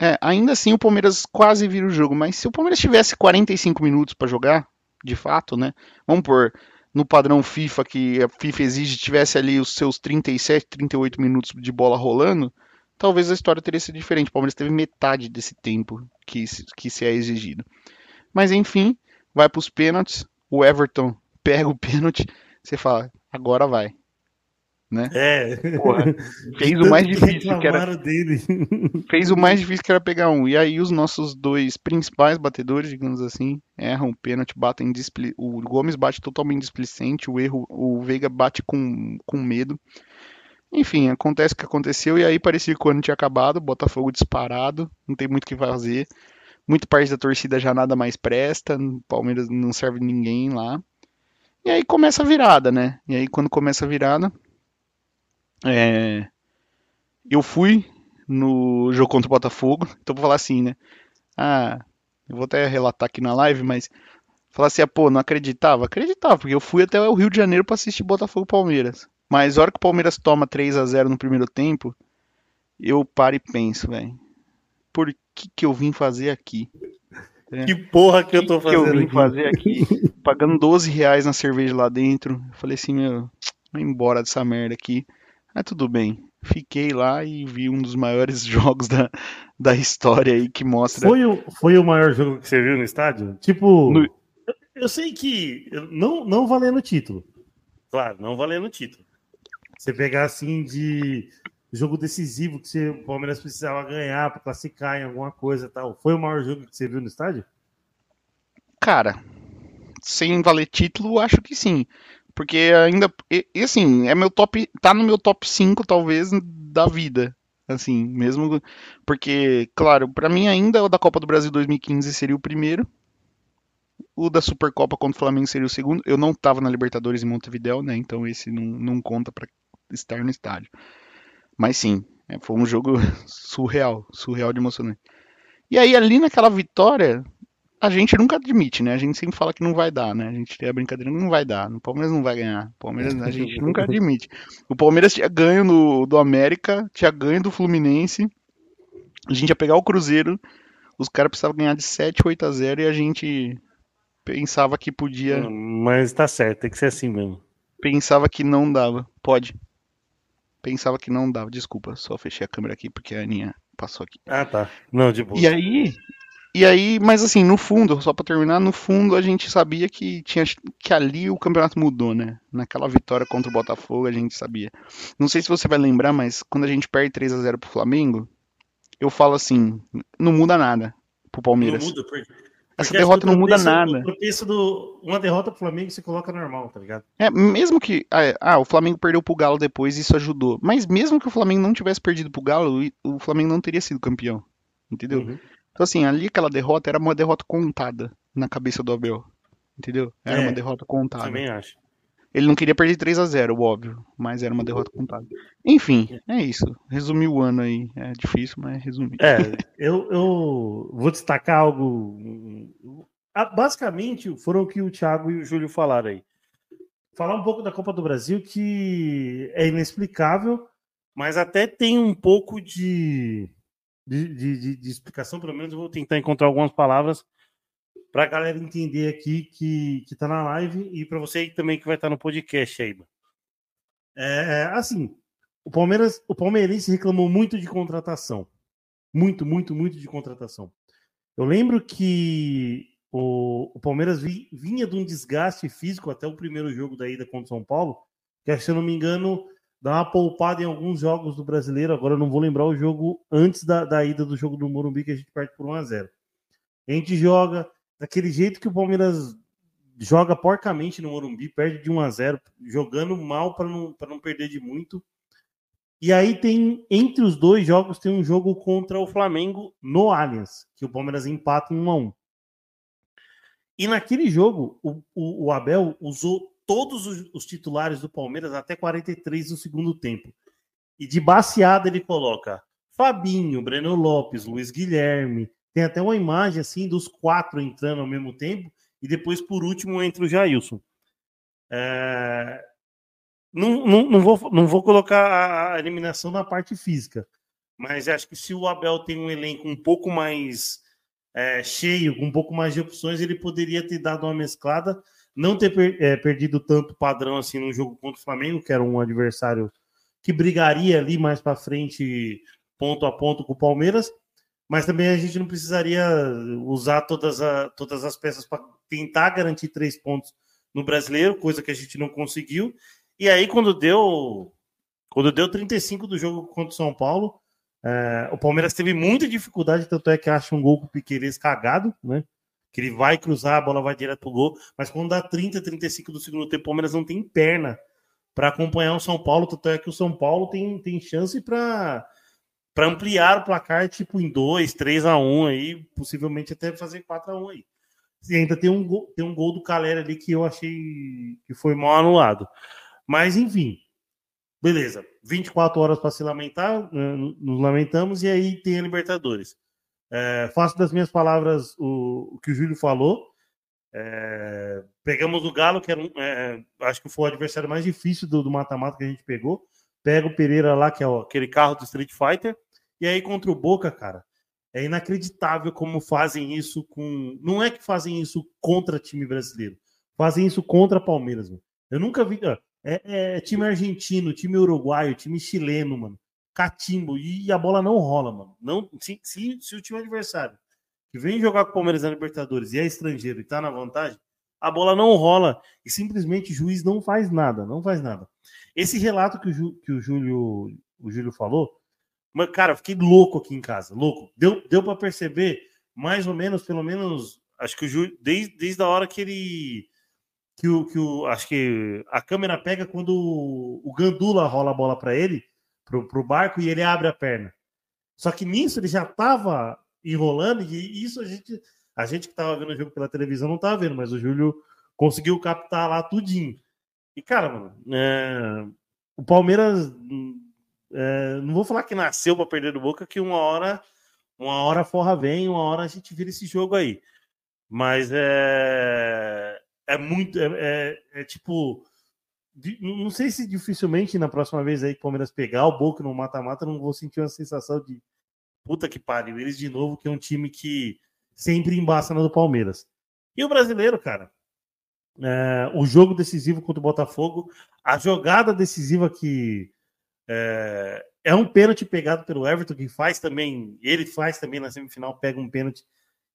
é, ainda assim o Palmeiras quase vira o jogo, mas se o Palmeiras tivesse 45 minutos para jogar, de fato, né? Vamos por no padrão FIFA que a FIFA exige tivesse ali os seus 37, 38 minutos de bola rolando, talvez a história teria sido diferente. O Palmeiras teve metade desse tempo que, que se é exigido. Mas enfim, vai para os pênaltis. O Everton pega o pênalti. Você fala, agora vai. Né? É. Porra, fez o mais difícil que era. Dele. Fez o mais difícil que era pegar um. E aí os nossos dois principais batedores, digamos assim, erram o pênalti, batem displi... O Gomes bate totalmente displicente, o erro, o Veiga bate com, com medo. Enfim, acontece o que aconteceu e aí parecia que o ano tinha acabado, Botafogo disparado, não tem muito o que fazer. Muito parte da torcida já nada mais presta, Palmeiras não serve ninguém lá. E aí começa a virada, né? E aí quando começa a virada, é... eu fui no jogo contra o Botafogo, então vou falar assim, né? Ah, eu vou até relatar aqui na live, mas falar assim, ah, pô, não acreditava? Acreditava, porque eu fui até o Rio de Janeiro para assistir Botafogo Palmeiras. Mas a hora que o Palmeiras toma 3 a 0 no primeiro tempo, eu paro e penso, velho. Por que, que eu vim fazer aqui? É. Que porra que, que eu tô fazendo? Que eu vim aqui? fazer aqui? Pagando 12 reais na cerveja lá dentro. Eu falei assim, meu, vou embora dessa merda aqui. Mas tudo bem. Fiquei lá e vi um dos maiores jogos da, da história aí que mostra. Foi o, foi o maior jogo que você viu no estádio? Tipo. No... Eu, eu sei que. Não, não valendo o título. Claro, não valendo o título. Você pegar assim de jogo decisivo que você, o Palmeiras precisava ganhar para classificar em alguma coisa tal. Foi o maior jogo que você viu no estádio? Cara, sem valer título, acho que sim. Porque ainda. E, e, assim, é meu top. Tá no meu top 5, talvez, da vida. Assim, mesmo. Porque, claro, para mim ainda o da Copa do Brasil 2015 seria o primeiro. O da Supercopa contra o Flamengo seria o segundo. Eu não tava na Libertadores em Montevideo, né? Então esse não, não conta para estar no estádio. Mas sim, é, foi um jogo surreal, surreal de emocionante. E aí ali naquela vitória, a gente nunca admite, né? A gente sempre fala que não vai dar, né? A gente tem a brincadeira, não vai dar. O Palmeiras não vai ganhar. O Palmeiras a gente nunca admite. O Palmeiras tinha ganho no, do América, tinha ganho do Fluminense. A gente ia pegar o Cruzeiro. Os caras precisavam ganhar de 7, 8 a 0 e a gente pensava que podia. Mas tá certo, tem que ser assim mesmo. Pensava que não dava. Pode pensava que não dava. Desculpa, só fechei a câmera aqui porque a Aninha passou aqui. Ah, tá. Não, de boa. E aí, e aí, mas assim, no fundo, só pra terminar, no fundo a gente sabia que tinha que ali o campeonato mudou, né? Naquela vitória contra o Botafogo, a gente sabia. Não sei se você vai lembrar, mas quando a gente perde 3 a 0 pro Flamengo, eu falo assim, não muda nada pro Palmeiras. Não muda, porque, Essa porque derrota não muda nada. o do, uma derrota pro Flamengo se coloca normal, tá ligado? É, mesmo que. Ah, é, ah, o Flamengo perdeu pro Galo depois, isso ajudou. Mas mesmo que o Flamengo não tivesse perdido pro Galo, o- o Flamengo não teria sido campeão. Entendeu? Uhum. Então, assim, ali aquela derrota era uma derrota contada na cabeça do Abel. Entendeu? Era É, uma derrota contada. Também acho. Ele não queria perder 3 a 0 óbvio, mas era uma derrota contada. Enfim, é isso. Resumir o ano aí. É difícil, mas resumir. É, eu, eu vou destacar algo. Ah, Basicamente, foram o que o Thiago e o Júlio falaram aí. Falar um pouco da Copa do Brasil, que é inexplicável, mas até tem um pouco de, de, de, de- de explicação. Pelo menos eu vou tentar encontrar algumas palavras para a galera entender aqui que, que tá na live e para você também que vai estar no podcast aí. mano. É, assim, o Palmeiras, o palmeirense reclamou muito de contratação. Muito, muito, muito de contratação. Eu lembro que o, o Palmeiras vi- vinha de um desgaste físico até o primeiro jogo da ida contra o São Paulo, que se eu não me engano, dá uma poupada em alguns jogos do brasileiro. Agora eu não vou lembrar o jogo antes da, da ida do jogo do Morumbi, que a gente perde por 1x0. A gente joga daquele jeito que o Palmeiras joga porcamente no Morumbi, perde de 1 a 0 jogando mal para não, pra não perder de muito. E aí tem, entre os dois jogos, tem um jogo contra o Flamengo no Allianz, que o Palmeiras empata em 1 a 1 E naquele jogo, o, o, o Abel usou todos os, os titulares do Palmeiras até 43 do segundo tempo. E de baseada ele coloca Fabinho, Breno Lopes, Luiz Guilherme. Tem até uma imagem assim dos quatro entrando ao mesmo tempo. E depois, por último, entra o Jailson. É, Não, não, não, vou, não vou colocar a- eliminação na parte física, mas acho que se o Abel tem um elenco um pouco mais é, cheio, com um pouco mais de opções, ele poderia ter dado uma mesclada, não ter per- é, perdido tanto padrão assim no jogo contra o Flamengo, que era um adversário que brigaria ali mais para frente, ponto a ponto com o Palmeiras, mas também a gente não precisaria usar todas, a- todas as peças para tentar garantir três pontos no brasileiro, coisa que a gente não conseguiu. E aí, quando deu quando deu 35 do jogo contra o São Paulo, é, o Palmeiras teve muita dificuldade, tanto é que acha um gol com o Piqueires cagado, né? Que ele vai cruzar, a bola vai direto pro gol, mas quando dá 30, 35 do segundo tempo, o Palmeiras não tem perna para acompanhar o São Paulo, tanto é que o São Paulo tem, tem chance para para ampliar o placar, tipo, em 2, 3 a 1 aí, possivelmente até fazer 4 a 1 aí. E ainda tem um gol, tem um gol do Calera ali que eu achei que foi mal anulado. Mas, enfim, beleza. 24 horas para se lamentar, né, nos lamentamos, e aí tem a Libertadores. É, faço das minhas palavras o, o que o Júlio falou. É, pegamos o Galo, que era um, é, acho que foi o adversário mais difícil do mata-mata que a gente pegou. Pega o Pereira lá, que é o- aquele carro do Street Fighter. E aí contra o Boca, cara, é inacreditável como fazem isso com. Não é que fazem isso contra time brasileiro, fazem isso contra Palmeiras, mano. Eu nunca vi. ó, É, é time argentino, time uruguaio, time chileno, mano. Catimbo. E a bola não rola, mano. Não, se, se, se o time adversário que vem jogar com o Palmeiras na Libertadores e é estrangeiro e tá na vantagem, a bola não rola e simplesmente o juiz não faz nada, não faz nada. Esse relato que o, Ju- que o Júlio, o Júlio falou, mas, cara, fiquei louco aqui em casa, louco. Deu, deu para perceber, mais ou menos, pelo menos, acho que o Júlio, desde, desde a hora que ele. Que o, que o, acho que a câmera pega quando o, o Gandula rola a bola para ele, pro, pro barco, e ele abre a perna. Só que nisso ele já tava enrolando, e isso a gente, a gente que tava vendo o jogo pela televisão não tava vendo, mas o Júlio conseguiu captar lá tudinho. E, cara, mano, é, o Palmeiras é, não vou falar que nasceu para perder do Boca, que uma hora, uma hora a forra vem, uma hora a gente vira esse jogo aí. Mas é, é muito, é, é- é tipo, não sei se dificilmente na próxima vez aí que o Palmeiras pegar o Boca no mata-mata, não vou sentir uma sensação de puta que pariu, eles de novo, que é um time que sempre embaça na do Palmeiras. E o brasileiro, cara, é, o jogo decisivo contra o Botafogo, a jogada decisiva que é, é um pênalti pegado pelo Everton, que faz também, ele faz também na semifinal, pega um pênalti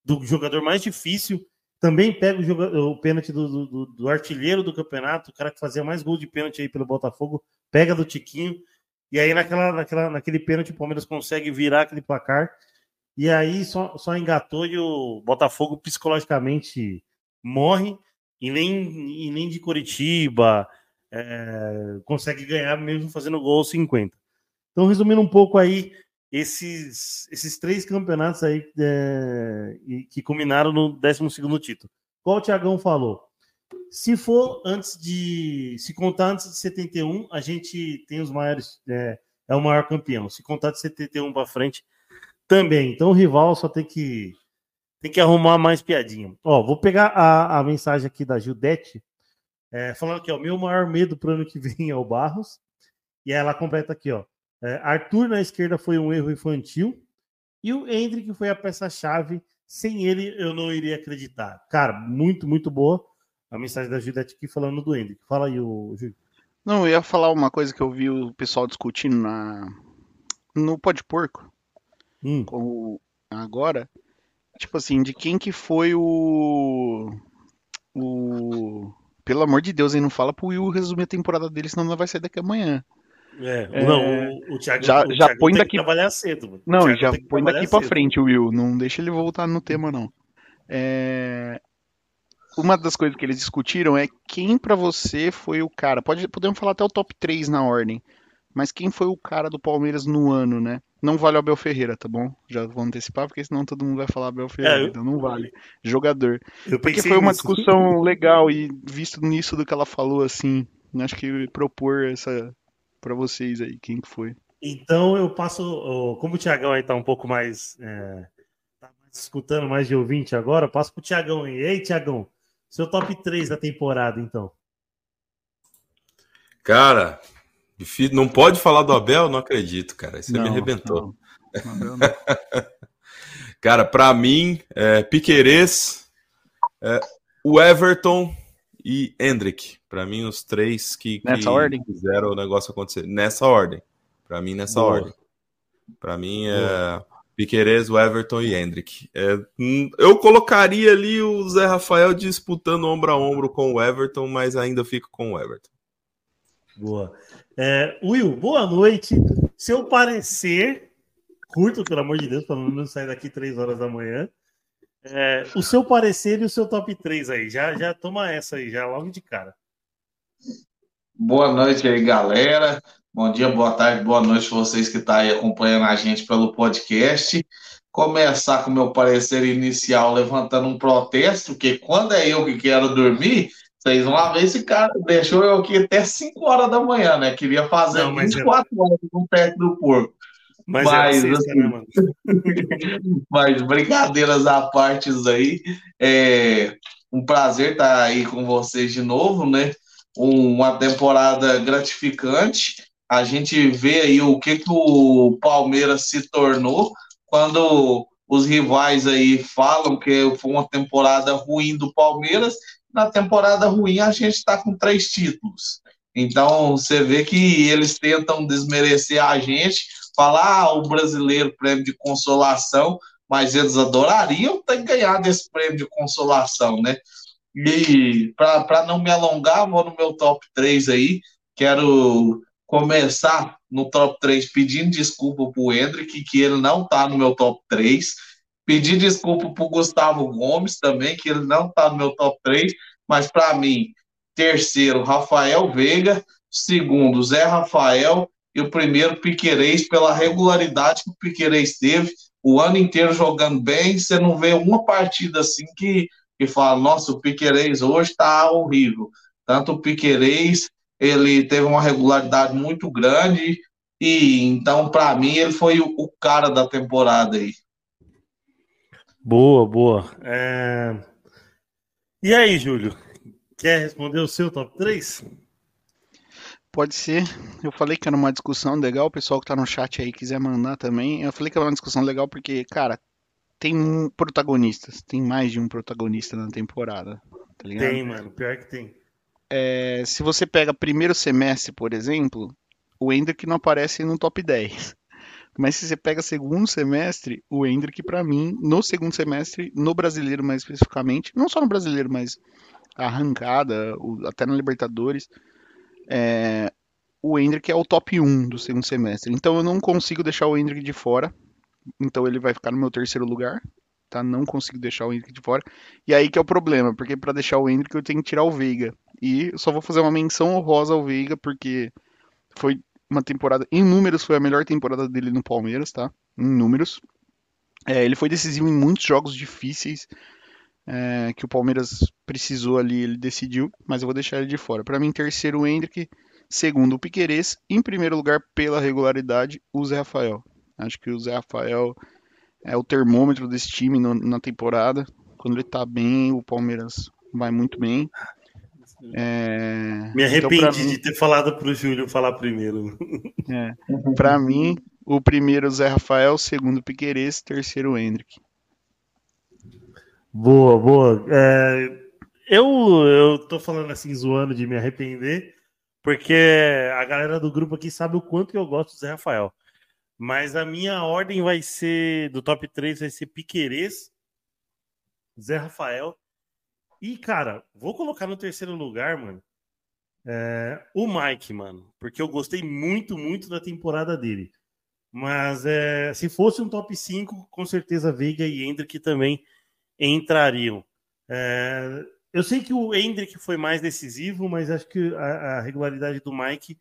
do jogador mais difícil, também pega o, o pênalti do, do, do, artilheiro do campeonato, o cara que fazia mais gol de pênalti aí pelo Botafogo, pega do Tiquinho, e aí naquela, naquela, naquele pênalti o Palmeiras consegue virar aquele placar, e aí só, só engatou e o Botafogo psicologicamente morre, e nem, e nem de Curitiba é, consegue ganhar mesmo fazendo gol 50. Então, resumindo um pouco aí, esses, esses três campeonatos aí é, que culminaram no 12 título. Qual o Tiagão falou? Se for antes de. Se contar antes de 71, a gente tem os maiores. É, é o maior campeão. Se contar de 71 para frente, também. Então o rival só tem que tem que arrumar mais piadinha. Ó, vou pegar a, a mensagem aqui da Gildete, é, falando que o meu maior medo para o ano que vem é o Barros. E ela completa aqui, ó. É, Arthur na esquerda foi um erro infantil. E o Hendrick foi a peça-chave. Sem ele, eu não iria acreditar. Cara, muito, muito boa a mensagem da Gildete aqui falando do Hendrick. Fala aí, o Júlio. Não, eu ia falar uma coisa que eu vi o pessoal discutindo na no Pode Porco. Hum. Com... Agora, tipo assim, de quem que foi o. O. Pelo amor de Deus, aí não fala pro Will resumir a temporada dele, senão não vai sair daqui amanhã. É, é... não, o, o Thiago já, o já Thiago põe daqui trabalhar cedo. Não, já põe daqui para frente o Will, não deixa ele voltar no tema não. É... Uma das coisas que eles discutiram é quem para você foi o cara. Pode podemos falar até o top 3 na ordem. Mas quem foi o cara do Palmeiras no ano, né? Não vale o Abel Ferreira, tá bom? Já vou antecipar, porque senão todo mundo vai falar Abel Ferreira, é, eu... então não vale. Jogador. porque foi uma nisso. discussão legal e visto nisso do que ela falou, assim, acho que propor essa para vocês aí, quem que foi. Então eu passo, como o Tiagão aí tá um pouco mais, é, tá mais escutando mais de ouvinte agora, passo pro Tiagão aí. Ei, Tiagão, seu top 3 da temporada, então. Cara, Difícil. Não pode falar do Abel? Não acredito, cara. Você não, me arrebentou. Não. Não, cara, para mim, é, Piquerez, é, o Everton e Hendrick. Para mim, os três que, que nessa ordem? fizeram o negócio acontecer. Nessa ordem. Para mim, nessa Boa. ordem. Para mim, é Piquerez, o Everton e Hendrick. É, hum, eu colocaria ali o Zé Rafael disputando ombro a ombro com o Everton, mas ainda fico com o Everton. Boa. É, Will, boa noite. Seu parecer, curto, pelo amor de Deus, para não sair daqui três horas da manhã. É, o seu parecer e o seu top 3 aí. Já, já toma essa aí, já logo de cara. Boa noite aí, galera. Bom dia, boa tarde, boa noite vocês que estão tá aí acompanhando a gente pelo podcast. Começar com o meu parecer inicial levantando um protesto, que quando é eu que quero dormir, vocês uma vez esse cara deixou eu aqui até 5 horas da manhã, né? Queria fazer não, 24 é... horas com o perto do porco. Mas, mas, sexta, assim, né, mas brincadeiras à parte aí. É um prazer estar aí com vocês de novo, né? Uma temporada gratificante. A gente vê aí o que, que o Palmeiras se tornou quando os rivais aí falam que foi uma temporada ruim do Palmeiras na temporada ruim a gente está com três títulos. Então você vê que eles tentam desmerecer a gente, falar ah, o brasileiro prêmio de consolação, mas eles adorariam ter ganhado esse prêmio de consolação, né? E para não me alongar, vou no meu top 3 aí. Quero começar no top 3 pedindo desculpa para o Hendrick, que ele não está no meu top 3 Pedir desculpa para o Gustavo Gomes também, que ele não está no meu top 3, mas para mim, terceiro, Rafael Veiga, segundo, Zé Rafael, e o primeiro, Piquerez, pela regularidade que o Piquerez teve, o ano inteiro jogando bem, você não vê uma partida assim que, que fala, nossa, o Piquerez hoje está horrível. Tanto o Piquerez, ele teve uma regularidade muito grande, e então, para mim, ele foi o, o cara da temporada aí. Boa, boa. É... E aí, Júlio? Quer responder o seu top 3? Pode ser. Eu falei que era uma discussão legal. O pessoal que tá no chat aí quiser mandar também. Eu falei que era uma discussão legal porque, cara, tem protagonistas. Tem mais de um protagonista na temporada. Tá tem, mano. Pior que tem. É, se você pega primeiro semestre, por exemplo, o Hendrick não aparece no top 10. Mas se você pega segundo semestre, o Hendrick, para mim, no segundo semestre, no brasileiro mais especificamente, não só no brasileiro, mas arrancada, até na Libertadores, é, o Hendrick é o top 1 do segundo semestre. Então eu não consigo deixar o Hendrick de fora. Então ele vai ficar no meu terceiro lugar. Tá? Não consigo deixar o Hendrick de fora. E aí que é o problema, porque para deixar o Hendrick eu tenho que tirar o Veiga. E só vou fazer uma menção honrosa ao Veiga, porque foi uma temporada, em números, foi a melhor temporada dele no Palmeiras, tá? Em números. É, ele foi decisivo em muitos jogos difíceis é, que o Palmeiras precisou ali, ele decidiu, mas eu vou deixar ele de fora. Para mim, terceiro o Hendrick, segundo o Piquerez, em primeiro lugar, pela regularidade, o Zé Rafael. Acho que o Zé Rafael é o termômetro desse time no, na temporada. Quando ele tá bem, o Palmeiras vai muito bem. É... Me arrependi então, mim... de ter falado para o Júlio falar primeiro. É. Para mim, o primeiro Zé Rafael, segundo Piqueires, terceiro Hendrick. Boa, boa. É, eu, eu tô falando assim, zoando de me arrepender, porque a galera do grupo aqui sabe o quanto eu gosto do Zé Rafael. Mas a minha ordem vai ser, do top 3 vai ser Piquerez, Zé Rafael e, cara, vou colocar no terceiro lugar, mano, é, o Mike, mano, porque eu gostei muito, muito da temporada dele. Mas é, se fosse um top 5, com certeza Veiga e Hendrick também entrariam. É, eu sei que o Hendrick foi mais decisivo, mas acho que a, a, regularidade do Mike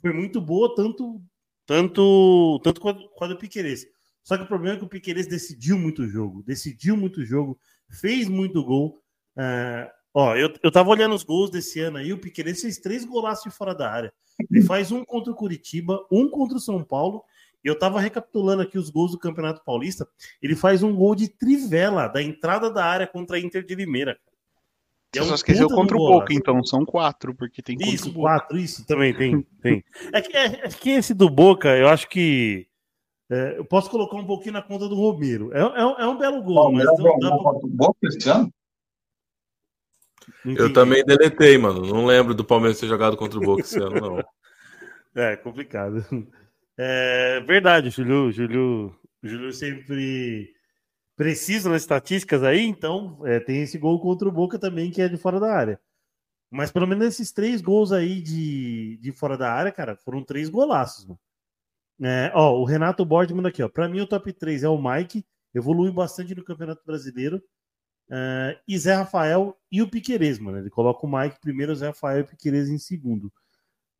foi muito boa, tanto tanto tanto quanto, quanto o Piqueires. Só que o problema é que o Piqueires decidiu muito o jogo, decidiu muito o jogo, fez muito gol. Uh, ó, eu, eu tava olhando os gols desse ano aí, o Piqueires fez três golaços de fora da área. Ele faz um contra o Curitiba, um contra o São Paulo. E eu tava recapitulando aqui os gols do Campeonato Paulista. Ele faz um gol de trivela da entrada da área contra a Inter de Limeira. Você é um só esqueceu contra o Boca, então são quatro, porque tem Isso, quatro, isso também tem. tem. É, que, é, é, que esse do Boca, eu acho que. É, eu posso colocar um pouquinho na conta do Romero. É, é, é um belo gol, mas. Não, dá pra... Boca esse ano? Eu também deletei, mano. Não lembro do Palmeiras ter jogado contra o Boca esse ano, não. É, complicado. É verdade, Júlio. Júlio, Júlio sempre precisa nas estatísticas aí, então é, tem esse gol contra o Boca também, que é de fora da área. Mas pelo menos esses três gols aí de, de fora da área, cara, foram três golaços. Mano. É, ó, o Renato Bordman aqui, ó. Pra mim, o top 3 é o Mike, evoluiu bastante no Campeonato Brasileiro. Uh, e Zé Rafael e o Piqueires, mano. Ele coloca o Mike primeiro, Zé Rafael e o Piqueires em segundo.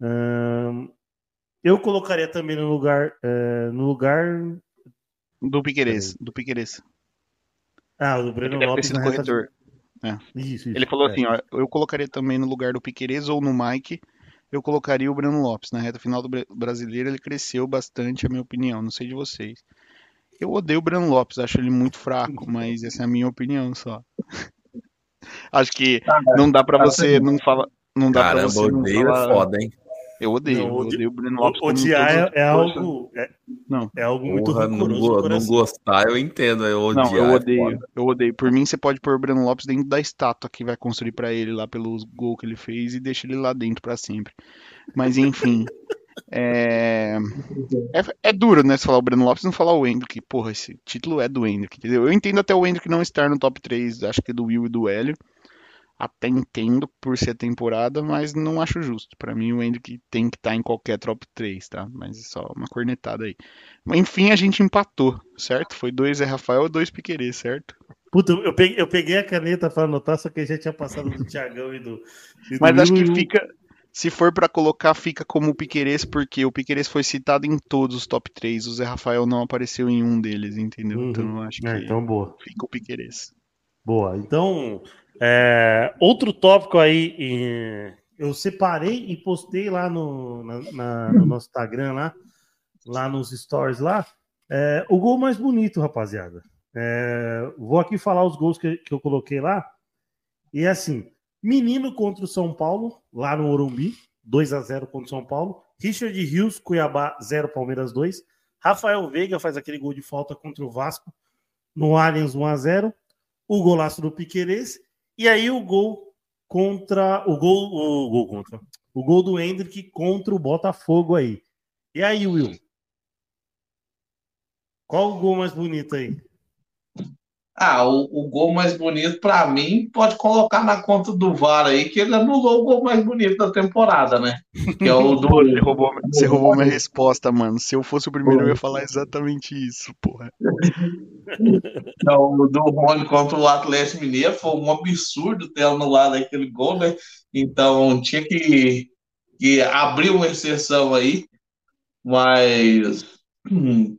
Uh, eu colocaria também no lugar. Uh, no lugar. Do Piqueires. Do Piqueires. Ah, o do Breno Ele Lopes. Deve corretor. É. Isso, isso, Ele falou é. assim: ó, eu colocaria também no lugar do Piqueires ou no Mike. Eu colocaria o Breno Lopes. Na reta final do brasileiro, ele cresceu bastante, a minha opinião. Não sei de vocês. Eu odeio o Breno Lopes, acho ele muito fraco, mas essa é a minha opinião só. acho que não dá para você não falar, não dá para você não odeio é falar... é foda, hein? Eu odeio, não, eu odeio o Breno Lopes. Odiar é, é algo. É, não. é algo muito Porra, não, não gostar, eu entendo. Eu odiar, não, eu é odeio. É eu odeio. Por mim, você pode pôr o Breno Lopes dentro da estátua que vai construir para ele lá pelos gols que ele fez e deixa ele lá dentro para sempre. Mas enfim. É... é... É, duro, né? Se falar o Breno Lopes não falar o Hendrick. Porra, esse título é do Hendrick, entendeu? Eu entendo até o Hendrick não estar no top 3, acho que é do Will e do Hélio. Até entendo por ser temporada, mas não acho justo. Para mim, o Hendrick tem que estar tá em qualquer top 3, tá? Mas só uma cornetada aí. Enfim, a gente empatou, certo? Foi dois é Rafael e dois Piquerez, certo? Puta, eu peguei, eu peguei a caneta para anotar, só que já tinha passado do Thiagão e do. E do mas acho que fica, se for para colocar, fica como o Piqueires, porque o Piqueires foi citado em todos os top 3. O Zé Rafael não apareceu em um deles, entendeu? Uhum. Então acho é, que então, boa. fica o Piqueires. Boa. Então, é, outro tópico aí, eu separei e postei lá no, na, na, no nosso Instagram, lá, lá nos stories lá, é, o gol mais bonito, rapaziada. É, vou aqui falar os gols que, que eu coloquei lá. E é assim, Menino contra o São Paulo, lá no Orumbi, 2 a 0 contra o São Paulo. Richard Rios, Cuiabá 0, Palmeiras 2. Rafael Veiga faz aquele gol de falta contra o Vasco no Allianz 1 a 0. O golaço do Piquerez e aí o gol contra o gol o gol contra o gol do Hendrick contra o Botafogo aí. E aí, Will? Qual o gol mais bonito aí? Ah, o, o gol mais bonito, para mim, pode colocar na conta do VAR aí, que ele anulou o gol mais bonito da temporada, né? Que é o do. Você roubou, você roubou minha resposta, mano. Se eu fosse o primeiro, eu ia falar exatamente isso, porra. Não, o do Rony contra o Atlético Mineiro foi um absurdo ter anulado aquele gol, né? Então tinha que, que abrir uma exceção aí, mas. hum,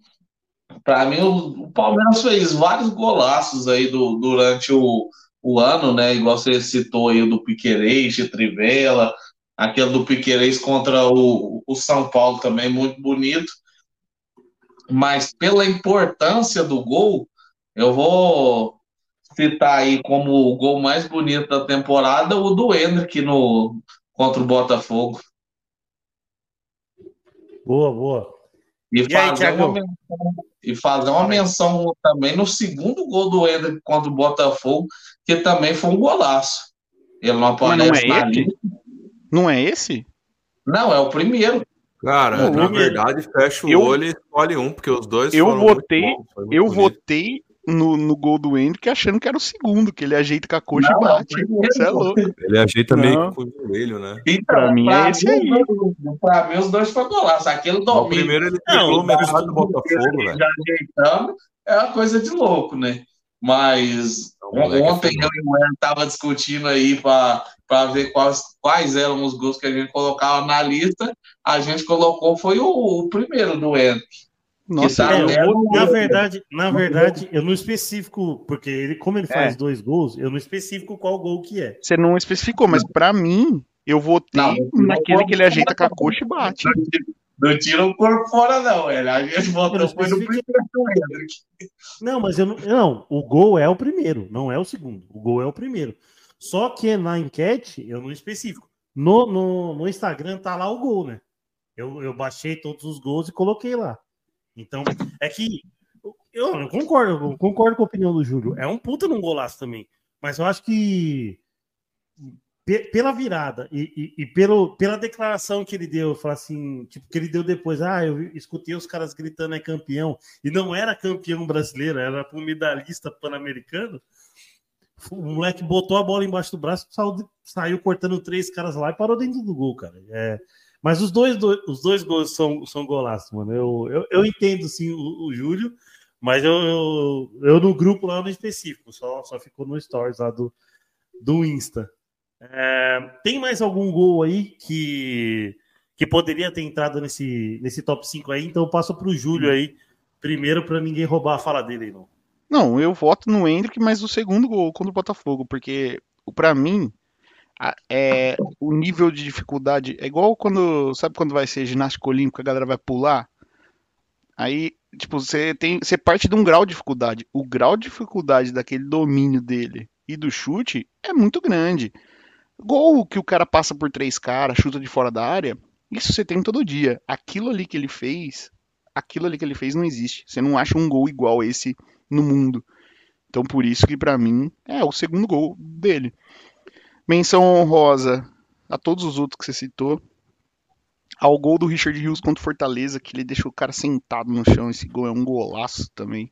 Para mim, o, o Palmeiras fez vários golaços aí do, durante o, o ano, né? Igual você citou aí o do Piquerez, de Trivela, aquele do Piquerez contra o, o São Paulo também, muito bonito. Mas pela importância do gol, eu vou citar aí como o gol mais bonito da temporada o do Hendrick no, contra o Botafogo. Boa, boa. E, E aí, fazer Thiagão? uma e fazer uma menção também no segundo gol do Hendrick contra o Botafogo, que também foi um golaço. Ele não Mas não aparece é na esse? lista. Não é esse? Não, é o primeiro. Cara, Não, na verdade, fecha o eu- olho e escolhe um, porque os dois eu foram muito votei- bons, foi muito Eu bonito. votei no, no gol do Hendrick achando que era o segundo, que ele ajeita com a coxa Não, e é o bate. Isso é louco. Ele ajeita meio Não. que com o joelho, né? Então, Pra mim é esse aí. os dois- Pra mim, os dois foram golaços. Aquele O domínio primeiro ele Não, pegou os- metade do Botafogo, já ajeitando, é uma coisa de louco, né? Mas O é ontem eu e o Aaron tava discutindo aí para ver quais, quais eram os gols que a gente colocava na lista. A gente colocou foi o, o primeiro do Hendrick. Nossa, tá É, eu na verdade, na verdade, eu não especifico, porque ele, como ele faz É. dois gols, eu não especifico qual gol que é. você não especificou, mas pra mim, eu votei Não, não naquele vou- que ele ajeita com a coxa e bate. Não tira o corpo fora, não, velho. A gente não foi no primeiro. Não, mas eu não. Não, o gol é o primeiro, não é o segundo. O gol é o primeiro. Só que na enquete eu não especifico. No, no, no Instagram tá lá o gol, né? Eu, eu baixei todos os gols e coloquei lá. Então, é que. Eu, eu concordo, eu concordo com a opinião do Júlio. É um puta num golaço também. Mas eu acho que. pe- Pela virada e, e- e pelo, pela declaração que ele deu, falar assim, tipo, que ele deu depois, ah, eu escutei os caras gritando é campeão, e não era campeão brasileiro, era um medalhista pan-americano. O moleque botou a bola embaixo do braço, saiu, saiu cortando três caras lá e parou dentro do gol, cara. É, mas os dois, os dois gols são, são golaços, mano. Eu, eu, eu entendo sim o, o Júlio, mas eu, eu, eu no grupo lá no específico, só, só ficou no Stories lá do, do Insta. É, tem mais algum gol aí que, que poderia ter entrado nesse, nesse top 5 aí? Então eu passo para o Júlio aí, primeiro, para ninguém roubar a fala dele não. Não, eu voto no Hendrick, mas o segundo gol contra o Botafogo, porque pra mim é o nível de dificuldade é igual quando, sabe quando vai ser ginástica olímpica, a galera vai pular? Aí, tipo, você tem, você parte de um grau de dificuldade. O grau de dificuldade daquele domínio dele e do chute é muito grande. Gol que o cara passa por três caras, chuta de fora da área, isso você tem todo dia. Aquilo ali que ele fez, aquilo ali que ele fez não existe. Você não acha um gol igual esse no mundo. Então por isso que pra mim é o segundo gol dele. Menção honrosa a todos os outros que você citou. Ao gol do Richard Hughes contra o Fortaleza, que ele deixou o cara sentado no chão. Esse gol é um golaço também.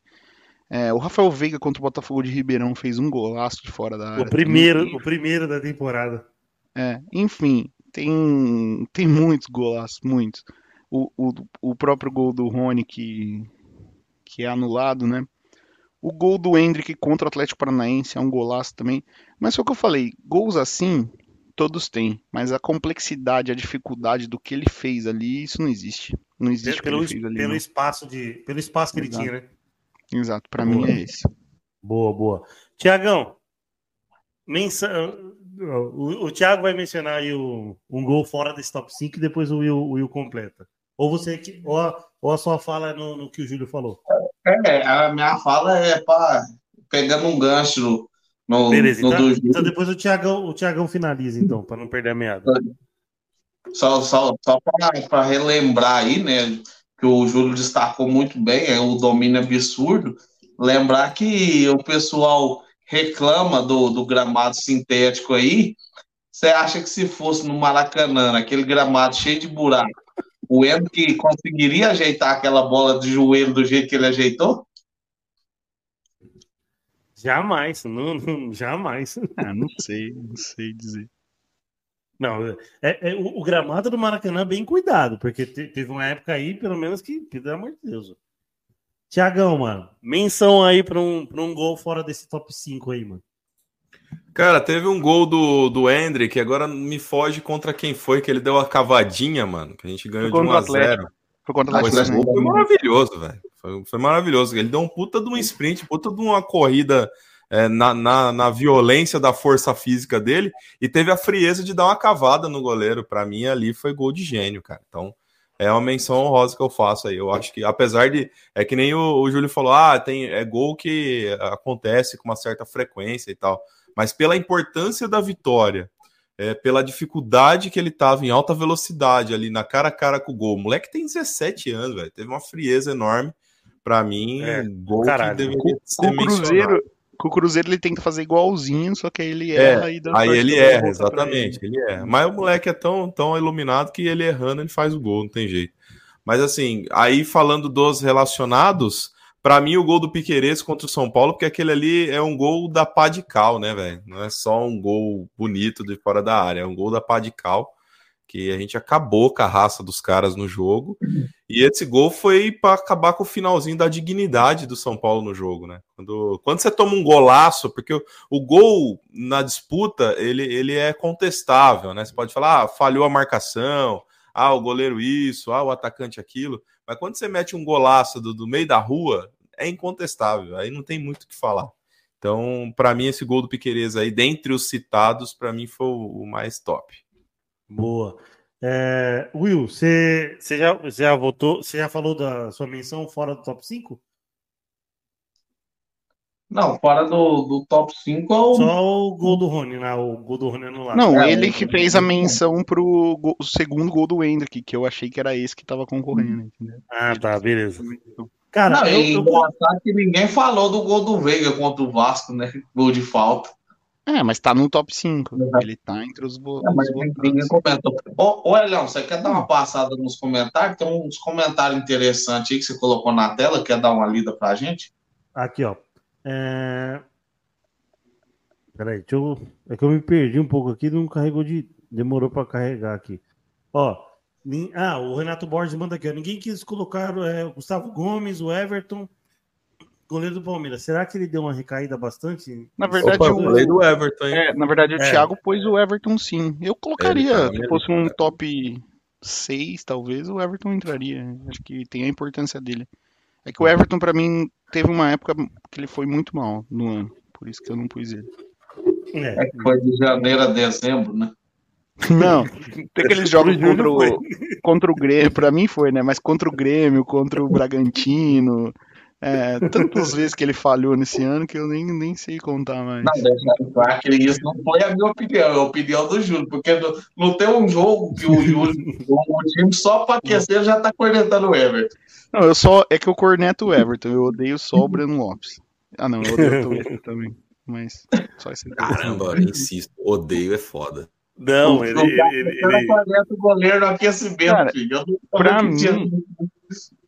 É, o Rafael Veiga contra o Botafogo de Ribeirão fez um golaço de fora da área. O primeiro, o primeiro da temporada. É, enfim, tem, tem muitos golaços, muitos. O, o, o próprio gol do Rony que, que é anulado, né? O gol do Hendrick contra o Atlético Paranaense é um golaço também. Mas foi o que eu falei, gols assim, todos têm. Mas a complexidade, a dificuldade do que ele fez ali, isso não existe. Não existe Pelo, ele fez ali. pelo espaço de, pelo espaço que ele Exato. tinha, né? Exato, pra Boa. mim é esse. Boa, boa. Tiagão, mensa... o, o Thiago vai mencionar aí o, um gol fora desse top 5 e depois o Will, o Will completa. Ou você que, ou, a, ou a sua fala é no, no que o Júlio falou. É, a minha fala é para pegando um gancho no, Beleza, no então, então depois o Tiagão, o Tiagão finaliza, então, para não perder a meada. Só, só, só para relembrar aí, né, que o Júlio destacou muito bem, é o domínio absurdo. Lembrar que o pessoal reclama do, do gramado sintético aí. Você acha que se fosse no Maracanã, aquele gramado cheio de buraco, o Hendrick conseguiria ajeitar aquela bola de joelho do jeito que ele ajeitou? Jamais, não, não jamais. Ah, não sei, não sei dizer. Não, é, é o, o, gramado do Maracanã é bem cuidado, porque te, teve uma época aí, pelo menos, que, pelo amor de Deus. Tiagão, mano, menção aí para um, pra um gol fora desse top 5 aí, mano. Cara, teve um gol do, do Hendrick, que agora me foge contra quem foi, que ele deu a cavadinha, mano, que a gente ganhou de 1x0. Foi contra o Atlético. Foi maravilhoso, velho. Foi, foi, maravilhoso. Ele deu um puta de um sprint, puta de uma corrida é, na, na, na, violência da força física dele e teve a frieza de dar uma cavada no goleiro. Para mim, ali foi gol de gênio, cara. Então, é uma menção honrosa que eu faço aí. Eu acho que, apesar de. É que nem o, o Júlio falou: ah, tem, é gol que acontece com uma certa frequência e tal mas pela importância da vitória, é, pela dificuldade que ele estava em alta velocidade ali na cara a cara com o gol. O moleque tem 17 anos, velho. Teve uma frieza enorme. Para mim, é, gol caralho. que deveria ser com o Cruzeiro, com o Cruzeiro ele tenta fazer igualzinho, só que aí ele é, erra. É, aí ele erra, exatamente. Ele. ele erra. Mas o moleque é tão, tão iluminado que ele errando, ele faz o gol, não tem jeito. Mas assim, aí falando dos relacionados, para mim, o gol do Piqueires contra o São Paulo, porque aquele ali é um gol da pá de cal, né, velho? Não é só um gol bonito de fora da área, é um gol da pá de cal, que a gente acabou com a raça dos caras no jogo. E esse gol foi para acabar com o finalzinho da dignidade do São Paulo no jogo, né? Quando, quando você toma um golaço, porque o, o gol na disputa, ele, ele é contestável, né? Você pode falar, ah, falhou a marcação, ah, o goleiro isso, ah, o atacante aquilo. Mas quando você mete um golaço do, do meio da rua, é incontestável. Aí não tem muito o que falar. Então, para mim, esse gol do Piqueires aí, dentre os citados, para mim foi o mais top. Boa. É, Will, você, você, já, já votou, você já falou da sua menção fora do top 5? Não, fora do, do top 5 é o. Só o gol do Rony, né? O gol do Rony no lado. Não, é, ele que fez a menção pro go, o segundo gol do Hendrick, que eu achei que era esse que tava concorrendo, entendeu? Ah, tá, beleza. Cara, não, eu, eu... que ninguém falou do gol do Veiga contra o Vasco, né? Gol de falta. É, mas tá no top 5. Ele tá entre os, é, mas ninguém comentou. Ô, ô Elião, você quer dar uma passada nos comentários? Tem uns comentários interessantes aí que você colocou na tela. Quer dar uma lida pra gente? Aqui, ó. É... Peraí, deixa eu... é que eu me perdi um pouco aqui, não carregou de. Demorou para carregar aqui. Ó, ah, o Renato Borges manda aqui, ó. Ninguém quis colocar é, o Gustavo Gomes, o Everton, goleiro do Palmeiras. Será que ele deu uma recaída bastante? Na verdade, Opa, o do Everton, hein? É, na verdade, o é. Thiago pôs o Everton sim. Eu colocaria, se fosse um top 6, talvez, o Everton entraria. Acho que tem a importância dele. É que o Everton, para mim, teve uma época que ele foi muito mal no ano. Por isso que eu não pus ele. É, é que foi de janeiro a dezembro, né? Não, tem aqueles jogos contra o, contra o Grêmio, pra mim foi, né? Mas contra o Grêmio, contra o Bragantino, é, tantas vezes que ele falhou nesse ano que eu nem, nem sei contar mais. Não, deixa claro que isso não foi a minha opinião, é a opinião do Júlio, porque não, não tem um jogo que o Júlio, o time só para aquecer já tá cornetando o Everton. Não, eu só. É que eu corneto o Everton, eu odeio só o Breno Lopes. Ah, não, eu odeio o Twitter também. Mas só esse Caramba, eu insisto, odeio é foda. Não, ele. ele, ele, o goleiro no aquecimento, Cara, filho. Eu não, pra mim.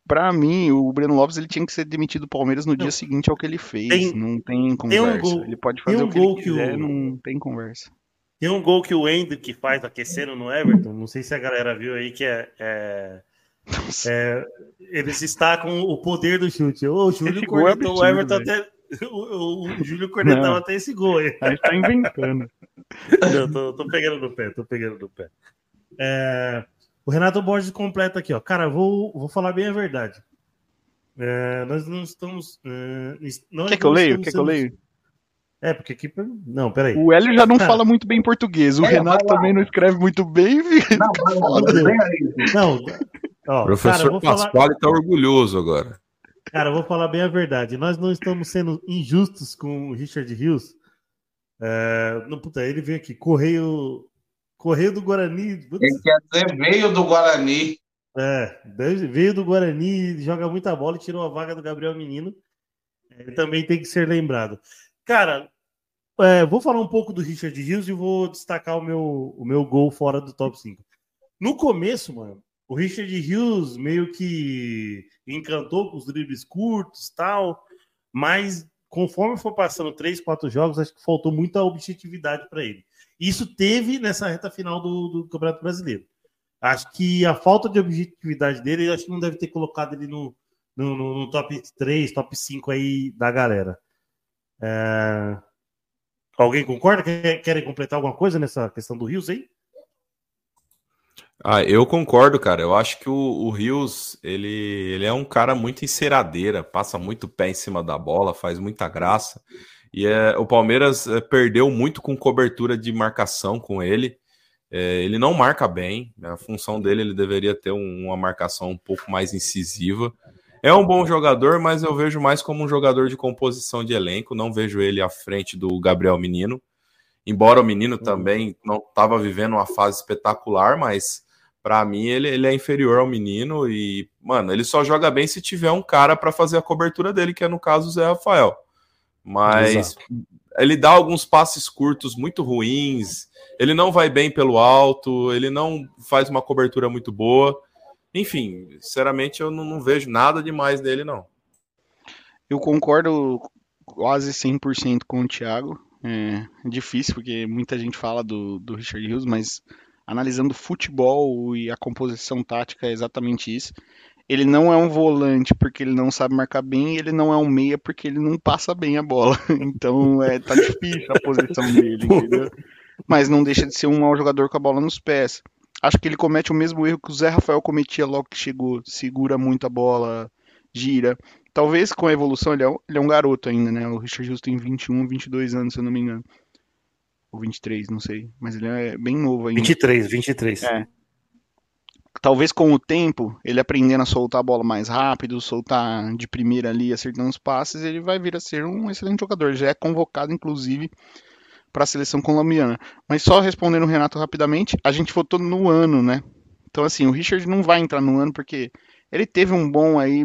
Pra mim, o Breno Lopes ele tinha que ser demitido do Palmeiras no não. dia seguinte ao que ele fez. Tem, não tem conversa. Tem um gol, ele pode fazer um o que ele quiser, que o... não tem conversa. Tem um gol que o Hendrick faz aquecendo no Everton. Não sei se a galera viu aí que é, é é, eles destacam o poder do chute. O Júlio esse cornetou é o Everton até. O, o, Júlio cornetava até esse gol aí. A gente tá inventando. Não, tô, tô, pegando no pé, tô pegando no pé. É, o Renato Borges completa aqui, ó. Cara, vou, vou falar bem a verdade. É, nós não estamos. É, nós Quer que eu leio? Quer que eu leio? É, porque aqui. Não, peraí. O Hélio já não fala muito bem português. O é, Renato também não escreve muito bem. Não, não, Ó, Professor cara, Pasquale falar... está orgulhoso agora. Cara, vou falar bem a verdade. Nós não estamos sendo injustos com o Richard Rios. É... Não, puta, ele veio aqui, Correio, Correio do Guarani. Ele quer dizer veio do Guarani. É, veio do Guarani, joga muita bola e tirou a vaga do Gabriel Menino. Ele também tem que ser lembrado. Cara, é, vou falar um pouco do Richard Rios e vou destacar o meu, o meu gol fora do top 5. No começo, mano, o Richard Hughes meio que encantou com os dribles curtos tal, mas conforme for passando três, quatro jogos, acho que faltou muita objetividade para ele. Isso teve nessa reta final do, do, Campeonato Brasileiro. Acho que a falta de objetividade dele, acho que não deve ter colocado ele no, no, no top 3, top 5 aí da galera. É... Alguém concorda? Querem completar alguma coisa nessa questão do Rios aí? Ah, eu concordo, cara. Eu acho que o Rios, ele, ele é um cara muito enceradeira, passa muito pé em cima da bola, faz muita graça. E é, o Palmeiras é, perdeu muito com cobertura de marcação com ele. É, ele não marca bem, a função dele ele deveria ter um, uma marcação um pouco mais incisiva. É um bom jogador, mas eu vejo mais como um jogador de composição de elenco. Não vejo ele à frente do Gabriel Menino. Embora o menino também não estava vivendo uma fase espetacular, mas para mim ele, ele é inferior ao menino e, mano, ele só joga bem se tiver um cara para fazer a cobertura dele, que é no caso o Zé Rafael. Mas Exato. ele dá alguns passes curtos muito ruins, ele não vai bem pelo alto, ele não faz uma cobertura muito boa. Enfim, sinceramente eu não, não vejo nada demais nele, não. Eu concordo quase 100% com o Thiago. É difícil, porque muita gente fala do, do Richard Hughes, mas analisando futebol e a composição tática é exatamente isso. Ele não é um volante porque ele não sabe marcar bem, e ele não é um meia porque ele não passa bem a bola. Então é tá difícil a posição dele, entendeu? Mas não deixa de ser um mau jogador com a bola nos pés. Acho que ele comete o mesmo erro que o Zé Rafael cometia logo que chegou, segura muito a bola, gira. Talvez com a evolução, ele é um, ele é um garoto ainda, né? O Richard Hughes tem 21, 22 anos, se eu não me engano. Ou 23, não sei. Mas ele é bem novo ainda. 23, 23. É. Talvez com o tempo, ele aprendendo a soltar a bola mais rápido, soltar de primeira ali, acertando os passes, ele vai vir a ser um excelente jogador. Já é convocado, inclusive, para a seleção colombiana. Mas só respondendo o Renato rapidamente, a gente votou no ano, né? Então, assim, o Richard não vai entrar no ano porque ele teve um bom aí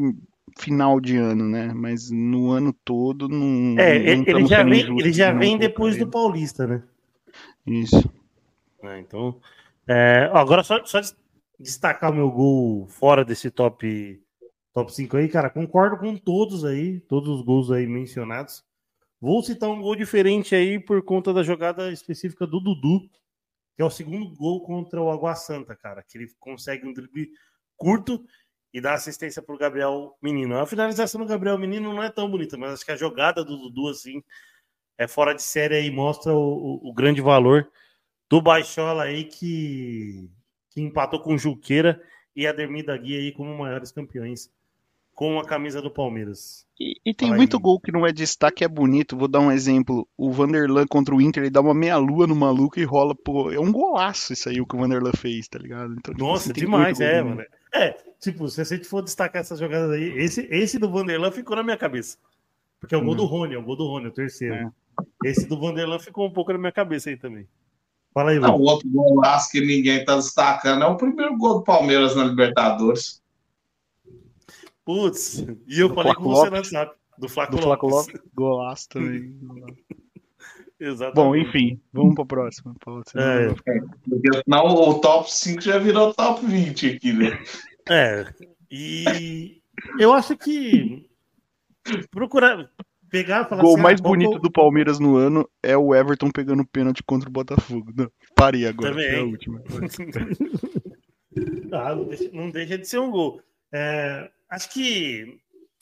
final de ano, né? Mas no ano todo não. É, não ele, já vem, ele já vem depois do Paulista, né? Isso. É, então, é, agora só, só destacar o meu gol fora desse top top 5 aí, cara, concordo com todos aí, todos os gols aí mencionados. Vou citar um gol diferente aí por conta da jogada específica do Dudu, que é o segundo gol contra o Água Santa, cara, que ele consegue um drible curto e dá assistência pro Gabriel Menino. A finalização do Gabriel Menino não é tão bonita, mas acho que a jogada do Dudu, assim, é fora de série e mostra o, o, o, grande valor do Baixola aí que, que empatou com o Juqueira e a Dermida Guia aí como maiores campeões com a camisa do Palmeiras. E, e tem Fala muito aí. gol que não é destaque, é bonito. Vou dar um exemplo. O Vanderlan contra o Inter, ele dá uma meia-lua no maluco e rola, pô. É um golaço isso aí o que o Vanderlan fez, tá ligado? Então, tipo, Nossa, demais, é, mano. É, tipo, se a gente for destacar essas jogadas aí, esse, esse do Vanderlan ficou na minha cabeça. Porque é o gol do Rony, é o gol do Rony, o terceiro. É. Esse do Vanderlan ficou um pouco na minha cabeça aí também. Fala aí, Não, o outro golaço que ninguém tá destacando é o primeiro gol do Palmeiras na Libertadores. Putz, e eu do falei Flaco com você no WhatsApp. Do Flaco, do Flaco Lopes. Lopes. Golaço também. Exatamente. Bom, enfim, vamos para a próxima. É. Porque senão o top 5 já virou top 20 aqui, né? É, e eu acho que procurar pegar falar gol assim, mais ah, bonito do Palmeiras no ano é o Everton pegando pênalti contra o Botafogo. Não, parei agora, Também. é a última. ah, não, deixa, não, deixa, de ser um gol. É, acho que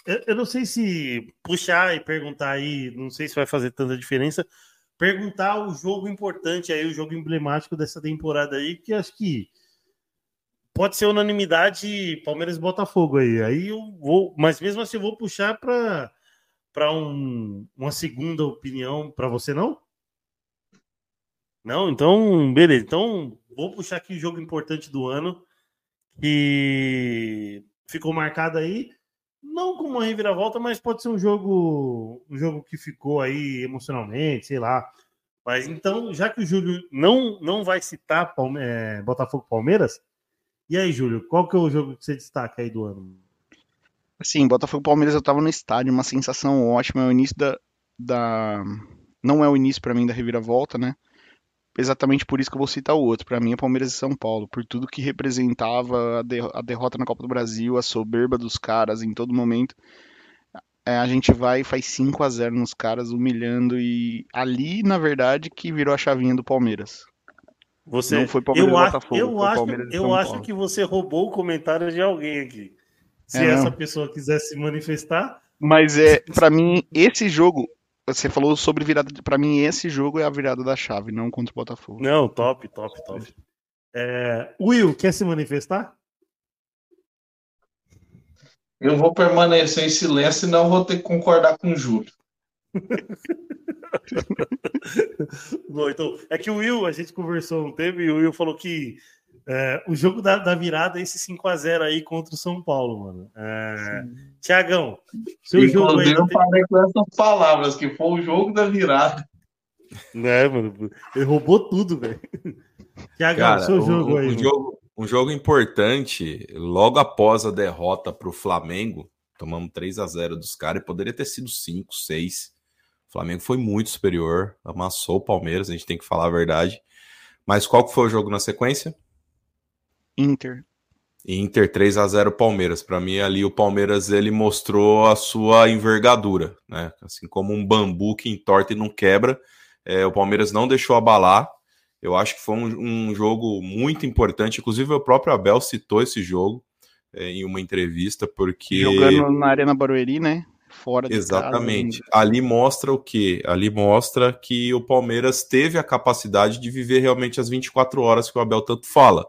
eu, eu, não sei se puxar e perguntar aí, não sei se vai fazer tanta diferença. Perguntar o jogo importante aí, o jogo emblemático dessa temporada aí, que acho que pode ser unanimidade Palmeiras e Botafogo aí. Aí eu vou, mas mesmo assim eu vou puxar para para um, uma segunda opinião para você, não? Não? Então, beleza. Então, vou puxar aqui o jogo importante do ano que ficou marcado aí. Não como uma reviravolta, mas pode ser um jogo, um jogo que ficou aí emocionalmente, sei lá. Mas então, já que o Júlio não, não vai citar Palme é, Botafogo Palmeiras, e aí, Júlio, qual que é o jogo que você destaca aí do ano? Assim, Botafogo Palmeiras eu tava no estádio, uma sensação ótima. É o início da. da... Não é o início para mim da reviravolta, né? exatamente por isso que eu vou citar o outro. Para mim é Palmeiras e São Paulo, por tudo que representava a, de, a derrota na Copa do Brasil, a soberba dos caras em todo momento. É, a gente vai e faz 5 a 0 nos caras, humilhando e ali, na verdade, que virou a chavinha do Palmeiras. Você, Não foi Palmeiras eu acho, Botafogo, eu acho, eu acho que você roubou o comentário de alguém aqui. Se é, essa pessoa quiser se manifestar. Mas é, para mim, esse jogo, você falou sobre virada. Para mim, esse jogo é a virada da chave, não contra o Botafogo. Não, top, top, top. É, Will, quer se manifestar? Eu vou permanecer em silêncio, senão vou ter que concordar com o Júlio. Bom, então, é que o Will, a gente conversou um tempo e o Will falou que é, o jogo da, da, virada é esse 5x0 aí contra o São Paulo, mano. É, Tiagão, seu Inclusive, jogo aí. Eu tem... falei com essas palavras, que foi o jogo da virada. Né, mano? Ele roubou tudo, velho. Tiagão, seu jogo um, aí. Um jogo, um jogo importante, logo após a derrota para o Flamengo, tomamos 3 a 0 dos caras e poderia ter sido 5, 6. O Flamengo foi muito superior, amassou o Palmeiras, a gente tem que falar a verdade. Mas qual que foi o jogo na sequência? Inter. Inter 3 a 0 Palmeiras. Para mim ali o Palmeiras ele mostrou a sua envergadura, né? Assim como um bambu que entorta e não quebra, é, o Palmeiras não deixou abalar. Eu acho que foi um, um, jogo muito importante. Inclusive o próprio Abel citou esse jogo é, em uma entrevista porque jogando na Arena Barueri, né? Fora de Exatamente. Casa. Ali mostra o que? Ali mostra que o Palmeiras teve a capacidade de viver realmente as 24 horas que o Abel tanto fala.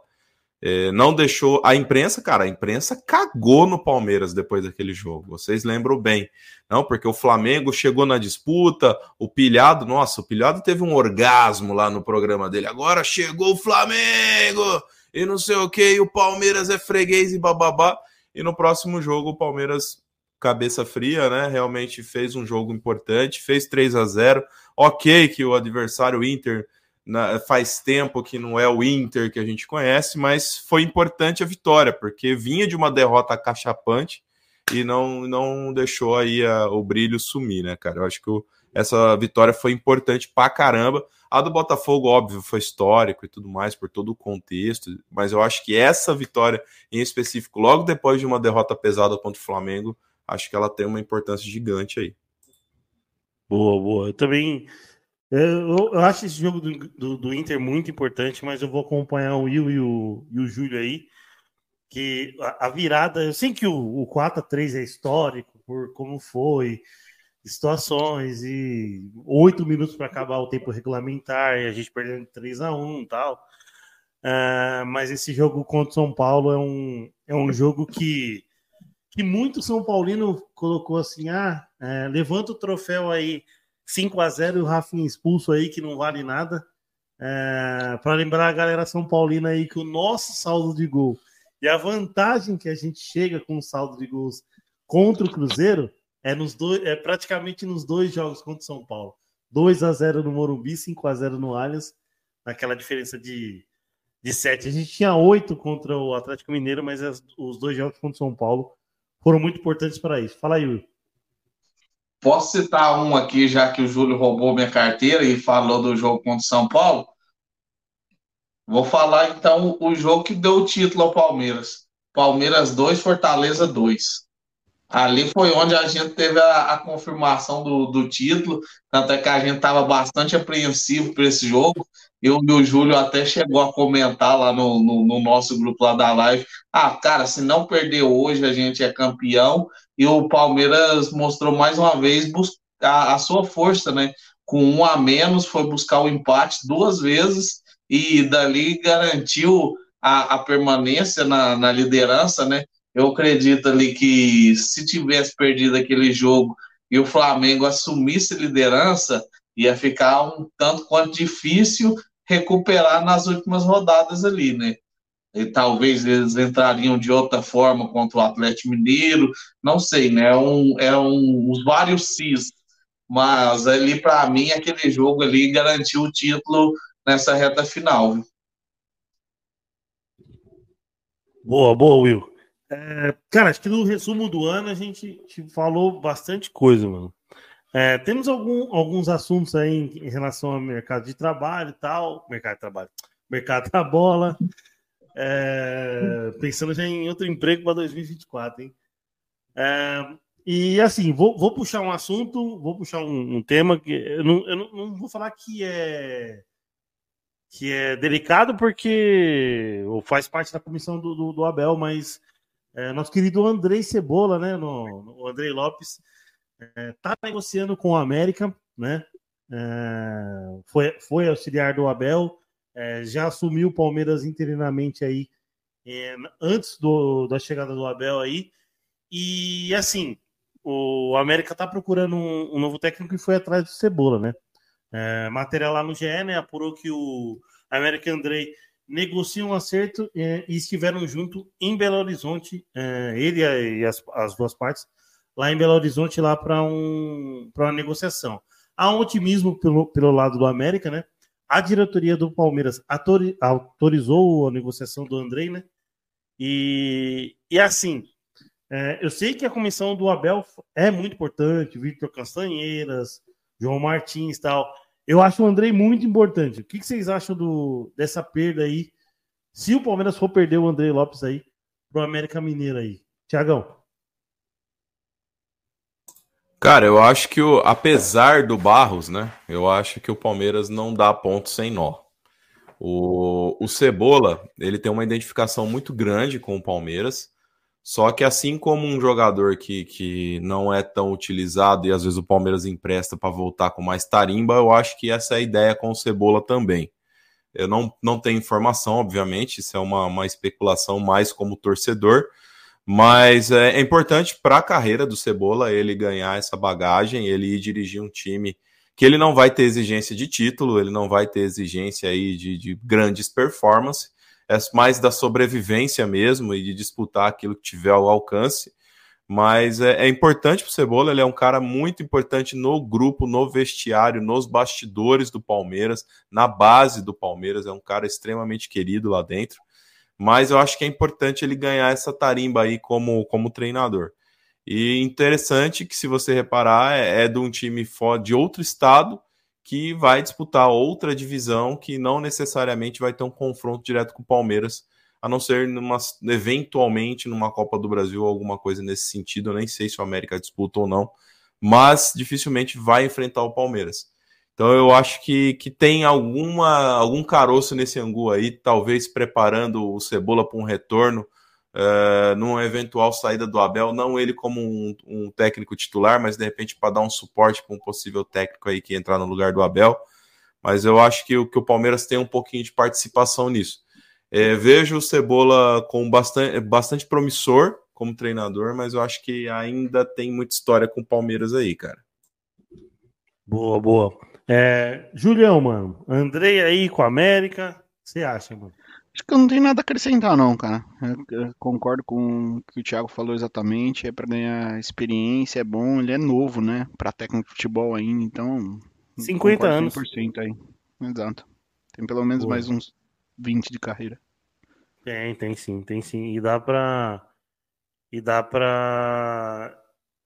É, não deixou. A imprensa, cara, a imprensa cagou no Palmeiras depois daquele jogo. Vocês lembram bem. Não, porque o Flamengo chegou na disputa, o Pilhado, nossa, o Pilhado teve um orgasmo lá no programa dele. Agora chegou o Flamengo e não sei o que, o Palmeiras é freguês e bababá. E no próximo jogo, o Palmeiras, cabeça fria, né? Realmente fez um jogo importante, fez 3 a 0 Ok, que o adversário Inter na, faz tempo que não é o Inter que a gente conhece, mas foi importante a vitória, porque vinha de uma derrota cachapante e não, não deixou aí a, o brilho sumir, né, cara? Eu acho que o, essa vitória foi importante pra caramba. A do Botafogo, óbvio, foi histórico e tudo mais, por todo o contexto, mas eu acho que essa vitória em específico, logo depois de uma derrota pesada contra o Flamengo, acho que ela tem uma importância gigante aí. Boa, boa. Eu também eu, eu, acho esse jogo do, do, do, Inter muito importante, mas eu vou acompanhar o Will e o, e o Júlio aí. Que a, a, virada, eu sei que o, o 4x3 é histórico, por como foi, situações, e oito minutos para acabar o tempo regulamentar, e a gente perdendo 3 a 1 e tal. Uh, mas esse jogo contra o São Paulo é um, é um jogo que, que muito São Paulino colocou assim: ah, é, levanta o troféu aí 5 a 0 e o Rafinha expulso aí, que não vale nada. É, para lembrar a galera São Paulina aí que o nosso saldo de gol e a vantagem que a gente chega com o saldo de gols contra o Cruzeiro é, nos dois, é praticamente nos dois jogos contra o São Paulo. 2 a 0 no Morumbi, 5 a 0 no Allianz, naquela diferença de, de 7. A gente tinha 8 contra o Atlético Mineiro, mas as, os dois jogos contra o São Paulo foram muito importantes para isso. Fala aí, Will. Posso citar um aqui, já que o Júlio roubou minha carteira e falou do jogo contra o São Paulo? Vou falar então o jogo que deu o título ao Palmeiras. Palmeiras 2, Fortaleza 2. Ali foi onde a gente teve a, a confirmação do, do, título, tanto é que a gente estava bastante apreensivo para esse jogo. Eu e o Júlio até chegou a comentar lá no, no, no, nosso grupo lá da live. Ah, cara, se não perder hoje, a gente é campeão e o Palmeiras mostrou mais uma vez a, a sua força, né? Com um a menos, foi buscar o empate duas vezes e dali garantiu a, a permanência na, na liderança, né? Eu acredito ali que se tivesse perdido aquele jogo e o Flamengo assumisse liderança, ia ficar um tanto quanto difícil recuperar nas últimas rodadas ali, né? e talvez eles entrariam de outra forma contra o Atlético Mineiro, não sei, né? É um, é um, uns vários cis, mas ali para mim aquele jogo ali garantiu o título nessa reta final. Viu? Boa, boa, Will. É, cara, acho que no resumo do ano a gente falou bastante coisa, mano. É, temos algum, alguns assuntos aí em, em, relação ao mercado de trabalho e tal, mercado de trabalho, mercado da bola, é, pensando já em outro emprego para 2024, hein? É, e assim, vou, vou, puxar um assunto, vou puxar um, um tema que eu, não, eu não, não, vou falar que é que é delicado porque faz parte da comissão do, do, do Abel, mas é, nosso querido Andrei Cebola, né, no, no Andrei Lopes, está é, negociando com o América, né? É, foi, foi auxiliar do Abel, é, já assumiu o Palmeiras interinamente aí é, antes do, da chegada do Abel aí. E assim, o América está procurando um, um, novo técnico e foi atrás do Cebola, né? É, material lá no GE, né? Apurou que o América Andrei negocia um acerto é, e estiveram junto em Belo Horizonte, é, ele e as, as, duas partes, lá em Belo Horizonte, lá para um, uma negociação. Há um otimismo pelo, pelo lado do América, né? A diretoria do Palmeiras autori, autorizou a negociação do Andrei, né? E, e assim, é, eu sei que a comissão do Abel é muito importante, Victor Castanheiras, João Martins tal. Eu acho o Andrei muito importante. O que, vocês acham do, dessa perda aí? Se o Palmeiras for perder o Andrei Lopes aí pro América Mineiro aí. Tiagão. Cara, eu acho que o, apesar do Barros, né? Eu acho que o Palmeiras não dá ponto sem nó. O, o Cebola, ele tem uma identificação muito grande com o Palmeiras. Só que assim como um jogador que, que não é tão utilizado e às vezes o Palmeiras empresta para voltar com mais tarimba, eu acho que essa é a ideia com o Cebola também. Eu não, não tenho informação, obviamente, isso é uma, uma especulação mais como torcedor, mas é, é importante para a carreira do Cebola ele ganhar essa bagagem, ele ir dirigir um time que ele não vai ter exigência de título, ele não vai ter exigência aí de, de grandes performances, é mais da sobrevivência mesmo e de disputar aquilo que tiver ao alcance. Mas é, é importante para o Cebola, ele é um cara muito importante no grupo, no vestiário, nos bastidores do Palmeiras, na base do Palmeiras, é um cara extremamente querido lá dentro. Mas eu acho que é importante ele ganhar essa tarimba aí como, como treinador. E interessante que, se você reparar, é, é de um time de outro estado, que vai disputar outra divisão que não necessariamente vai ter um confronto direto com o Palmeiras, a não ser numa, eventualmente numa Copa do Brasil ou alguma coisa nesse sentido. Eu nem sei se o América disputa ou não, mas dificilmente vai enfrentar o Palmeiras. Então eu acho que, que tem alguma, algum caroço nesse angu aí, talvez preparando o Cebola para um retorno uh, numa eventual saída do Abel, não ele como um, um técnico titular, mas de repente para dar um suporte para um possível técnico aí que entrar no lugar do Abel. Mas eu acho que, que o Palmeiras tem um pouquinho de participação nisso. É, vejo o Cebola com bastante, bastante promissor como treinador, mas eu acho que ainda tem muita história com o Palmeiras aí, cara. Boa, boa. É, Julião, mano, Andrei aí com a América, você acha, mano? Acho que eu não tenho nada a acrescentar, não, cara. Eu, eu concordo com o que o Thiago falou exatamente. É para ganhar experiência, é bom. Ele é novo, né? Para técnico de futebol ainda, então. 50 anos. 100% aí. Exato. Tem pelo menos Boa. mais uns 20 de carreira. Tem, tem sim, tem sim. E dá pra. E dá pra.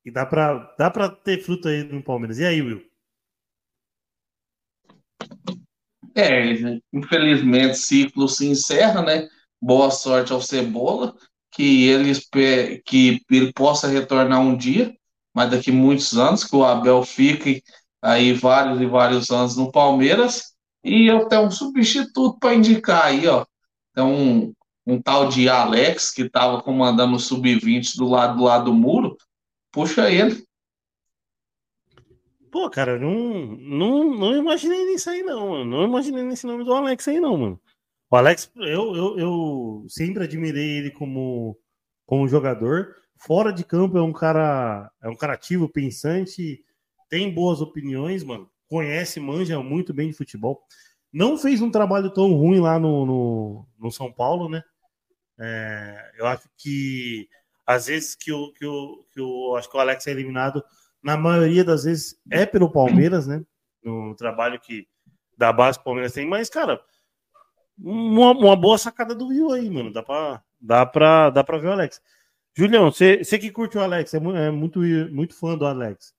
E dá pra, dá pra ter fruto aí no Palmeiras. E aí, Will? É, infelizmente, ciclo se encerra, né? Boa sorte ao Cebola, que ele, que ele possa retornar um dia, mas daqui muitos anos, que o Abel fique aí vários e vários anos no Palmeiras, e eu tenho um substituto para indicar aí, ó. Tem um, um tal de Alex, que estava comandando o Sub-20 do lado do lado do muro, puxa ele. Pô, cara, não, não, não imaginei nisso aí, não, mano. Não imaginei nesse nome do Alex aí, não, mano. O Alex, eu, eu, eu sempre admirei ele como, como jogador. Fora de campo é um cara, é um cara ativo, pensante, tem boas opiniões, mano. Conhece, manja muito bem de futebol. Não fez um trabalho tão ruim lá no, no, no São Paulo, né? É, eu acho que às vezes que o, que o, que o acho que o Alex é eliminado na maioria das vezes é pelo Palmeiras, né? No trabalho que da base o Palmeiras tem, mas, cara, uma, uma boa sacada do Will aí, mano. Dá pra, dá pra, dá pra ver o Alex. Julião, você que curte o Alex, é, é muito, muito fã do Alex.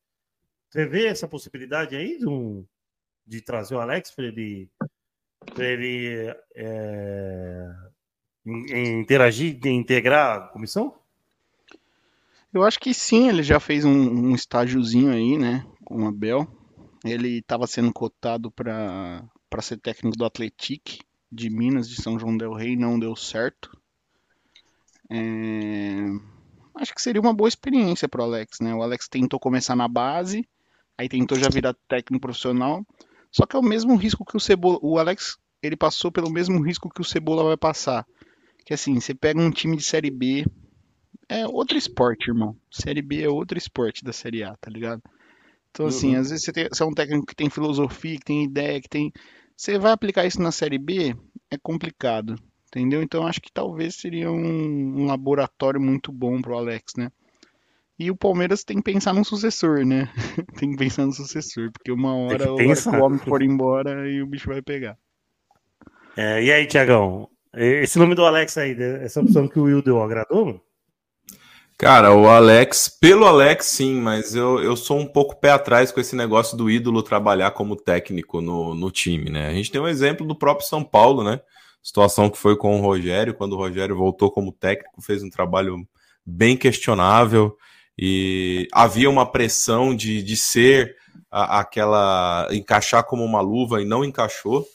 Você vê essa possibilidade aí de, um, de trazer o Alex para ele, pra ele é, interagir, integrar a comissão? Eu acho que sim, ele já fez um, um estágiozinho aí, né, com o Abel. Ele estava sendo cotado para ser técnico do Atletic de Minas, de São João del Rei, não deu certo. É... Acho que seria uma boa experiência para o Alex, né? O Alex tentou começar na base, aí tentou já virar técnico profissional. Só que é o mesmo risco que o Cebola. O Alex, ele passou pelo mesmo risco que o Cebola vai passar. Que assim, você pega um time de Série B, é outro esporte, irmão. Série B é outro esporte da Série A, tá ligado? Então, assim, uhum. às vezes você, tem, você é um técnico que tem filosofia, que tem ideia, que tem. Você vai aplicar isso na Série B, é complicado. Entendeu? Então acho que talvez seria um, um laboratório muito bom pro Alex, né? E o Palmeiras tem que pensar no sucessor, né? tem que pensar no sucessor, porque uma hora, hora o homem for embora e o bicho vai pegar. É, e aí, Tiagão? Esse nome do Alex aí, né? essa opção que o Will deu, agradou? Cara, o Alex, pelo Alex, sim, mas eu, eu sou um pouco pé atrás com esse negócio do ídolo trabalhar como técnico no, no time, né? A gente tem um exemplo do próprio São Paulo, né? situação que foi com o Rogério, quando o Rogério voltou como técnico, fez um trabalho bem questionável e havia uma pressão de, de ser a, aquela encaixar como uma luva e não encaixou.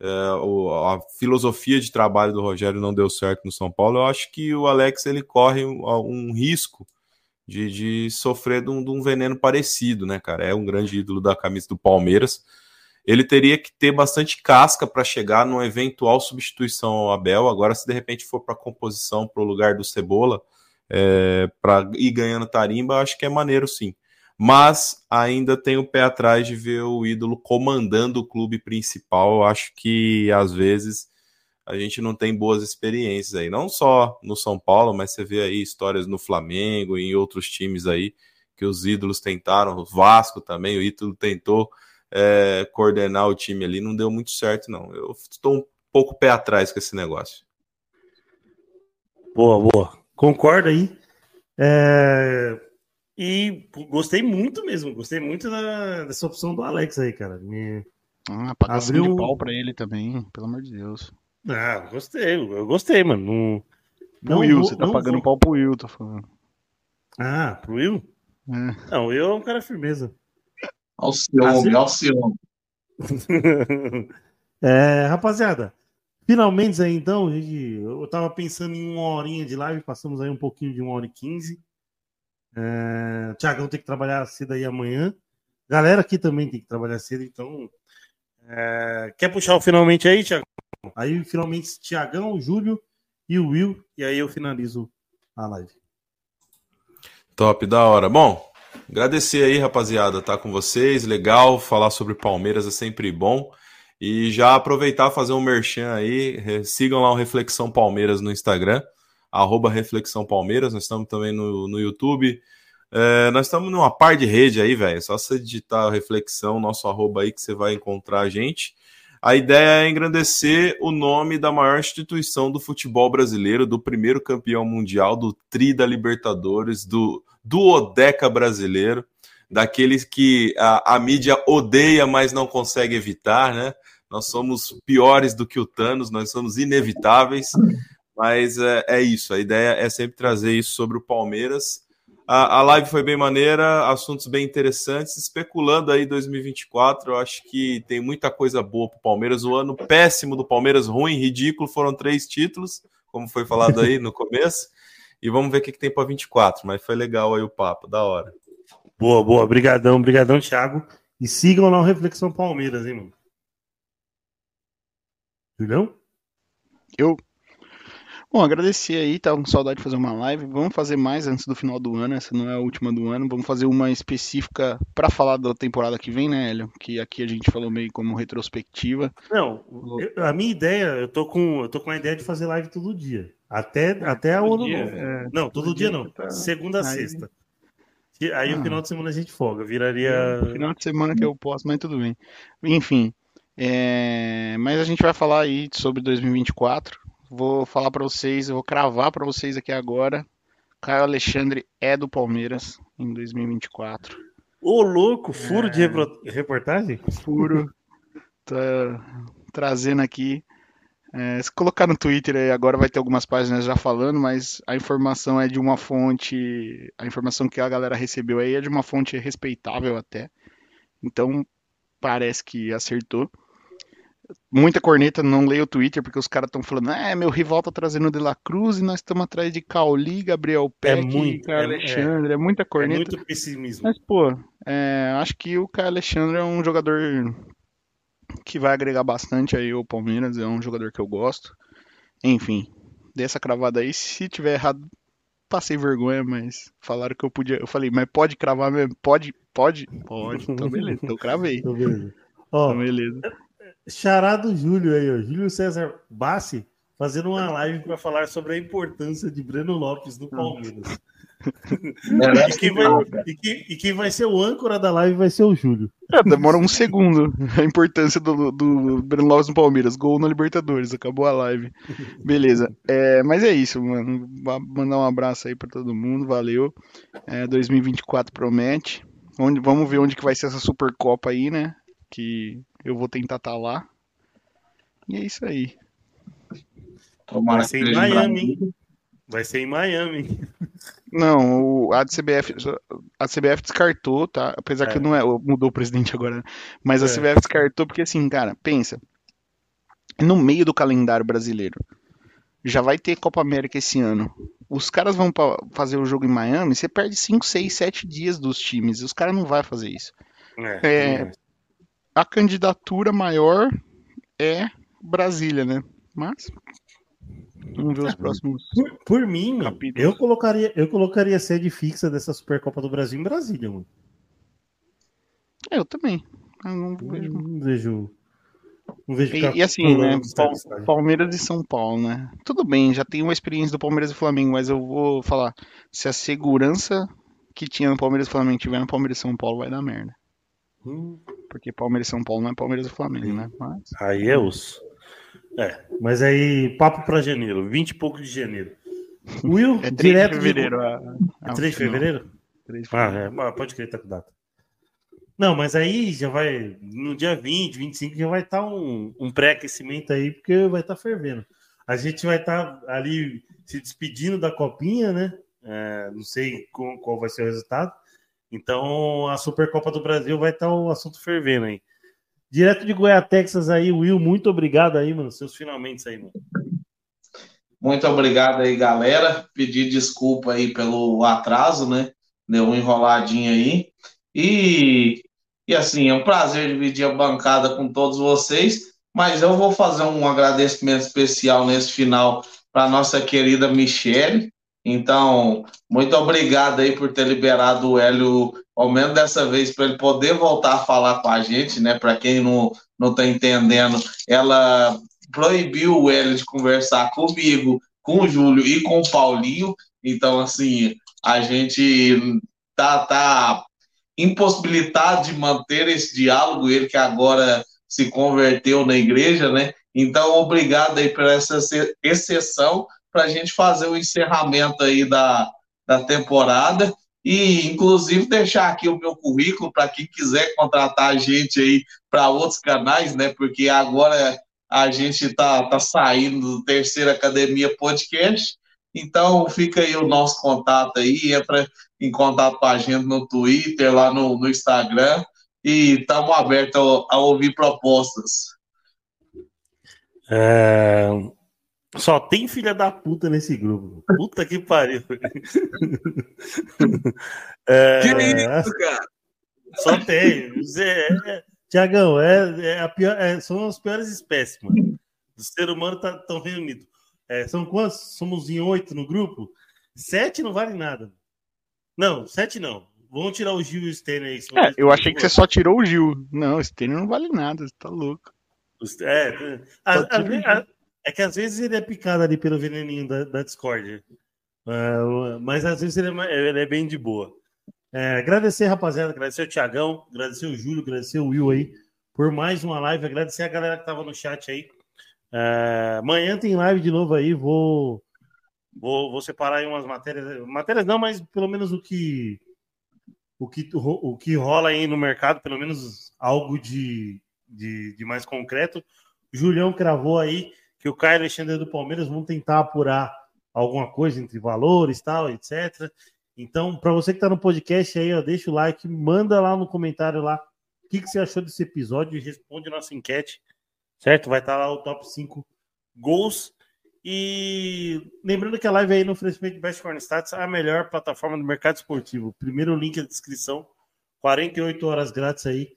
É, a filosofia de trabalho do Rogério não deu certo no São Paulo. Eu acho que o Alex ele corre um, um risco de, de sofrer de um, de um veneno parecido, né, cara? É um grande ídolo da camisa do Palmeiras ele teria que ter bastante casca para chegar numa eventual substituição ao Abel. Agora, se de repente for para composição para o lugar do Cebola, é, para ir ganhando tarimba, acho que é maneiro sim. Mas ainda tenho o pé atrás de ver o ídolo comandando o clube principal. Eu acho que às vezes a gente não tem boas experiências aí, não só no São Paulo, mas você vê aí histórias no Flamengo e em outros times aí que os ídolos tentaram, o Vasco também, o ídolo tentou é, coordenar o time ali, não deu muito certo, não. Eu estou um pouco pé atrás com esse negócio. Boa, boa. Concordo aí. É... E gostei muito mesmo, gostei muito da, dessa opção do Alex aí, cara. Me... Ah, abriu de pau pra ele também, pelo amor de Deus. Ah, gostei, eu gostei, mano. Não, não Will, você tá pagando vou... pau pro Will, tô falando. Ah, pro Will? É. Não, o Will é um cara firmeza. Alcione, Alcione. é, rapaziada, finalmente aí então, eu tava pensando em uma horinha de live, passamos aí um pouquinho de uma hora e quinze. É, Tiagão tem que trabalhar cedo aí amanhã. Galera aqui também tem que trabalhar cedo, então. É, quer puxar o finalmente aí, Tiagão? Aí finalmente Tiagão, Júlio e o Will, e aí eu finalizo a live. Top, da hora. Bom, Agradecer aí, rapaziada, tá com vocês. Legal, falar sobre Palmeiras é sempre bom. E já aproveitar fazer um merchan aí. Sigam lá o Reflexão Palmeiras no Instagram, arroba Reflexão Palmeiras. Nós estamos também no, no YouTube. É, nós estamos numa par de rede aí, velho. Só você digitar Reflexão, nosso arroba aí, que você vai encontrar a gente. A ideia é engrandecer o nome da maior instituição do futebol brasileiro, do primeiro campeão mundial, do Tri da Libertadores, do duodeca brasileiro, daqueles que a, a mídia odeia, mas não consegue evitar, né? Nós somos piores do que o Thanos, nós somos inevitáveis, mas é, é isso. A ideia é sempre trazer isso sobre o Palmeiras. A, a live foi bem maneira, assuntos bem interessantes. Especulando aí 2024, eu acho que tem muita coisa boa para o Palmeiras. O ano péssimo do Palmeiras, ruim, ridículo, foram três títulos, como foi falado aí no começo. E vamos ver o que, que tem para 24. Mas foi legal aí o papo, da hora. Boa, boa. Obrigadão, obrigadão, Thiago. E sigam lá o Reflexão Palmeiras, hein, mano? Julião? Eu. Bom, agradecer aí, tava com saudade de fazer uma live. Vamos fazer mais antes do final do ano, essa não é a última do ano. Vamos fazer uma específica para falar da temporada que vem, né, Hélio? Que aqui a gente falou meio como retrospectiva. Não, eu, a minha ideia, eu tô com, eu tô com a ideia de fazer live todo dia. Até, é, até o ano dia, novo. É, não, todo, todo dia, dia, não. Tá... Segunda a aí... sexta. Aí ah. o final de semana a gente folga. Viraria. É, final de semana que eu posso, mas tudo bem. Enfim. É... Mas a gente vai falar aí sobre 2024. Vou falar para vocês, eu vou cravar para vocês aqui agora. Caio Alexandre é do Palmeiras em 2024. Ô, louco, furo é... de reportagem? Furo. Tá trazendo aqui. É, se colocar no Twitter aí agora vai ter algumas páginas já falando, mas a informação é de uma fonte. A informação que a galera recebeu aí é de uma fonte respeitável até. Então parece que acertou. Muita corneta, não leio o Twitter, porque os caras estão falando, é, meu rival tá trazendo o De La Cruz e nós estamos atrás de Cauli, Gabriel é Peck, é muito, Caio é, Alexandre, é, é, muita corneta. É muito pessimismo. Mas, pô, é, acho que o Caio Alexandre é um jogador que vai agregar bastante aí o Palmeiras, é um jogador que eu gosto. Enfim, dessa cravada aí, se tiver errado, passei vergonha, mas falaram que eu podia. Eu falei, mas pode cravar mesmo? Pode? Pode? Pode. Então beleza, então cravei. Então beleza. Ó, então, beleza. Charado Júlio aí, ó. Júlio César Bassi fazendo uma live para falar sobre a importância de Breno Lopes no Palmeiras. e, quem vai, e, quem, e, quem vai, ser o âncora da live vai ser o Júlio. É, demora um segundo a importância do, do Breno Lopes no Palmeiras. Gol na Libertadores, acabou a live. Beleza. É, mas é isso, mano. Vou mandar um abraço aí para todo mundo, valeu. É, 2024 promete. Onde, vamos ver onde que vai ser essa Supercopa aí, né? Que eu vou tentar estar tá lá. E é isso aí. Tomara vai ser em Miami. Vai ser em Miami. Não, o, a CBF, a CBF descartou, tá? Apesar é. que não é, mudou o presidente agora, né? mas a é. CBF descartou porque assim, cara, pensa. No meio do calendário brasileiro, já vai ter Copa América esse ano. Os caras vão fazer o jogo em Miami, você perde 5, 6, 7 dias dos times. Os caras não vão fazer isso. É, é, a candidatura maior é Brasília, né? Mas vamos ver os é, próximos. Por, por mim, capítulos. eu colocaria, eu colocaria sede fixa dessa Supercopa do Brasil em Brasília, mano. É, eu também. Eu não vejo. Não vejo. Não vejo e, e assim, né? Palmeiras e São Paulo, né? Tudo bem, já tem uma experiência do Palmeiras e Flamengo, mas eu vou falar: se a segurança que tinha no Palmeiras e Flamengo tiver no Palmeiras e São Paulo, vai dar merda. Hum. Porque Palmeiras e São Paulo não é Palmeiras e Flamengo, né? Mas... Aí é osso. É, mas aí, papo para janeiro, 20 e pouco de janeiro. Will, é 3 direto de fevereiro. De... A... É 3 de fevereiro? 3 de fevereiro. Ah, é, pode crer, tá com data. Não, mas aí já vai, no dia 20, 25, já vai estar tá um, um pré-aquecimento aí, porque vai estar tá fervendo. A gente vai estar tá ali se despedindo da copinha, né? É, não sei qual, qual vai ser o resultado. Então a Supercopa do Brasil vai estar o assunto fervendo aí. Direto de Goiás, Texas aí, Will, muito obrigado aí, mano. Seus finalmente aí, mano. Muito obrigado aí, galera. Pedir desculpa aí pelo atraso, né? Deu uma enroladinha aí. E, e assim, é um prazer dividir a bancada com todos vocês. Mas eu vou fazer um agradecimento especial nesse final para nossa querida Michele, então, muito obrigado aí por ter liberado o Hélio, ao menos dessa vez, para ele poder voltar a falar com a gente, né? Para quem não, não tá entendendo, ela proibiu o Hélio de conversar comigo, com o Júlio e com o Paulinho. Então, assim, a gente tá, tá impossibilitado de manter esse diálogo, ele que agora se converteu na igreja, né? Então, obrigado aí por essa exceção para a gente fazer o encerramento aí da, da temporada e, inclusive, deixar aqui o meu currículo para quem quiser contratar a gente aí para outros canais, né? Porque agora a gente está tá saindo do Terceira Academia Podcast. Então, fica aí o nosso contato aí, entra em contato com a gente no Twitter, lá no, no Instagram, e estamos abertos a, a, ouvir propostas. É, só tem filha da puta nesse grupo. Puta que pariu. é, que isso, cara? Só tem. É, é, Tiagão, é, é, a pior, é, são as piores espécies, mano. O ser humano tá tão reunido. É, são quantos? Somos em oito no grupo? Sete não vale nada. Não, sete não. Vamos tirar o Gil e o Stênio aí. É, eu achei que você só tirou o Gil. Não, o Stênio não vale nada, você tá louco. É, a, a, a, é que às vezes ele é picado ali pelo veneninho da, da Discord. Uh, mas às vezes ele é, ele é bem de boa. É, agradecer, rapaziada, agradecer o Tiagão, agradecer o Júlio, agradecer o Will aí por mais uma live, agradecer a galera que tava no chat aí. É, amanhã tem live de novo aí, vou, vou, vou separar aí umas matérias, matérias não, mas pelo menos o que o que, o que rola aí no mercado, pelo menos algo de, de, de mais concreto. O Julião cravou aí que o Caio Alexandre do Palmeiras vão tentar apurar alguma coisa entre valores, tal, etc. Então, para você que está no podcast aí, ó, deixa o like, manda lá no comentário lá o que, que você achou desse episódio e responde nossa enquete, certo? Vai estar tá lá o top 5 gols. E lembrando que a live aí no oferecimento de Best Corn Stats a melhor plataforma do mercado esportivo. Primeiro link na descrição, 48 horas grátis aí.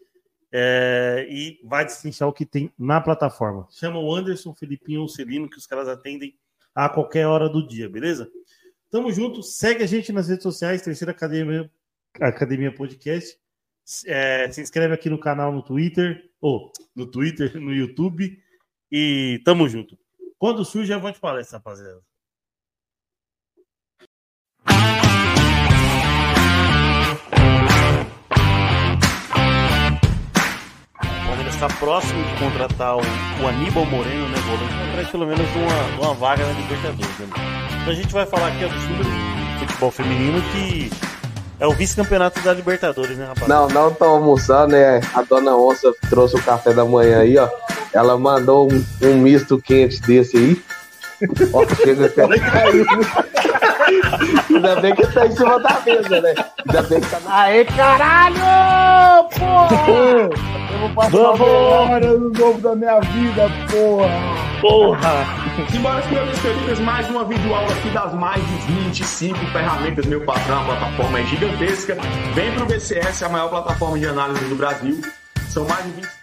É, e vai destrinchar o que tem na plataforma. Chama o Anderson, Felipinho ou Celino, que os caras atendem a qualquer hora do dia, beleza? Tamo junto, segue a gente nas redes sociais, Terceira Academia, Academia Podcast. É, se inscreve aqui no canal no Twitter, ou no Twitter, no YouTube. E tamo junto. Quando surge, avante palestra, rapaziada. Está próximo de contratar o, o Aníbal Moreno, né, volante, atrás pelo menos uma, uma vaga na Libertadores. Né? Então a gente vai falar aqui do futebol feminino que é o vice-campeonato da Libertadores, né, rapaz? Não, não tô almoçando, né? A dona Onça trouxe o café da manhã aí, ó. Ela mandou um, um misto quente desse aí. Ó, chega até caiu. Ainda bem que tá em cima da mesa, né? Ainda bem que tá. Aê, caralho! Porra! Eu vou passar Vamos! hora no novo da minha vida, porra! Porra! Simbora, meus queridos, mais uma videoaula aqui das mais de 25 ferramentas, meu patrão, a plataforma é gigantesca. Vem pro BCS, a maior plataforma de análise do Brasil. São mais de 20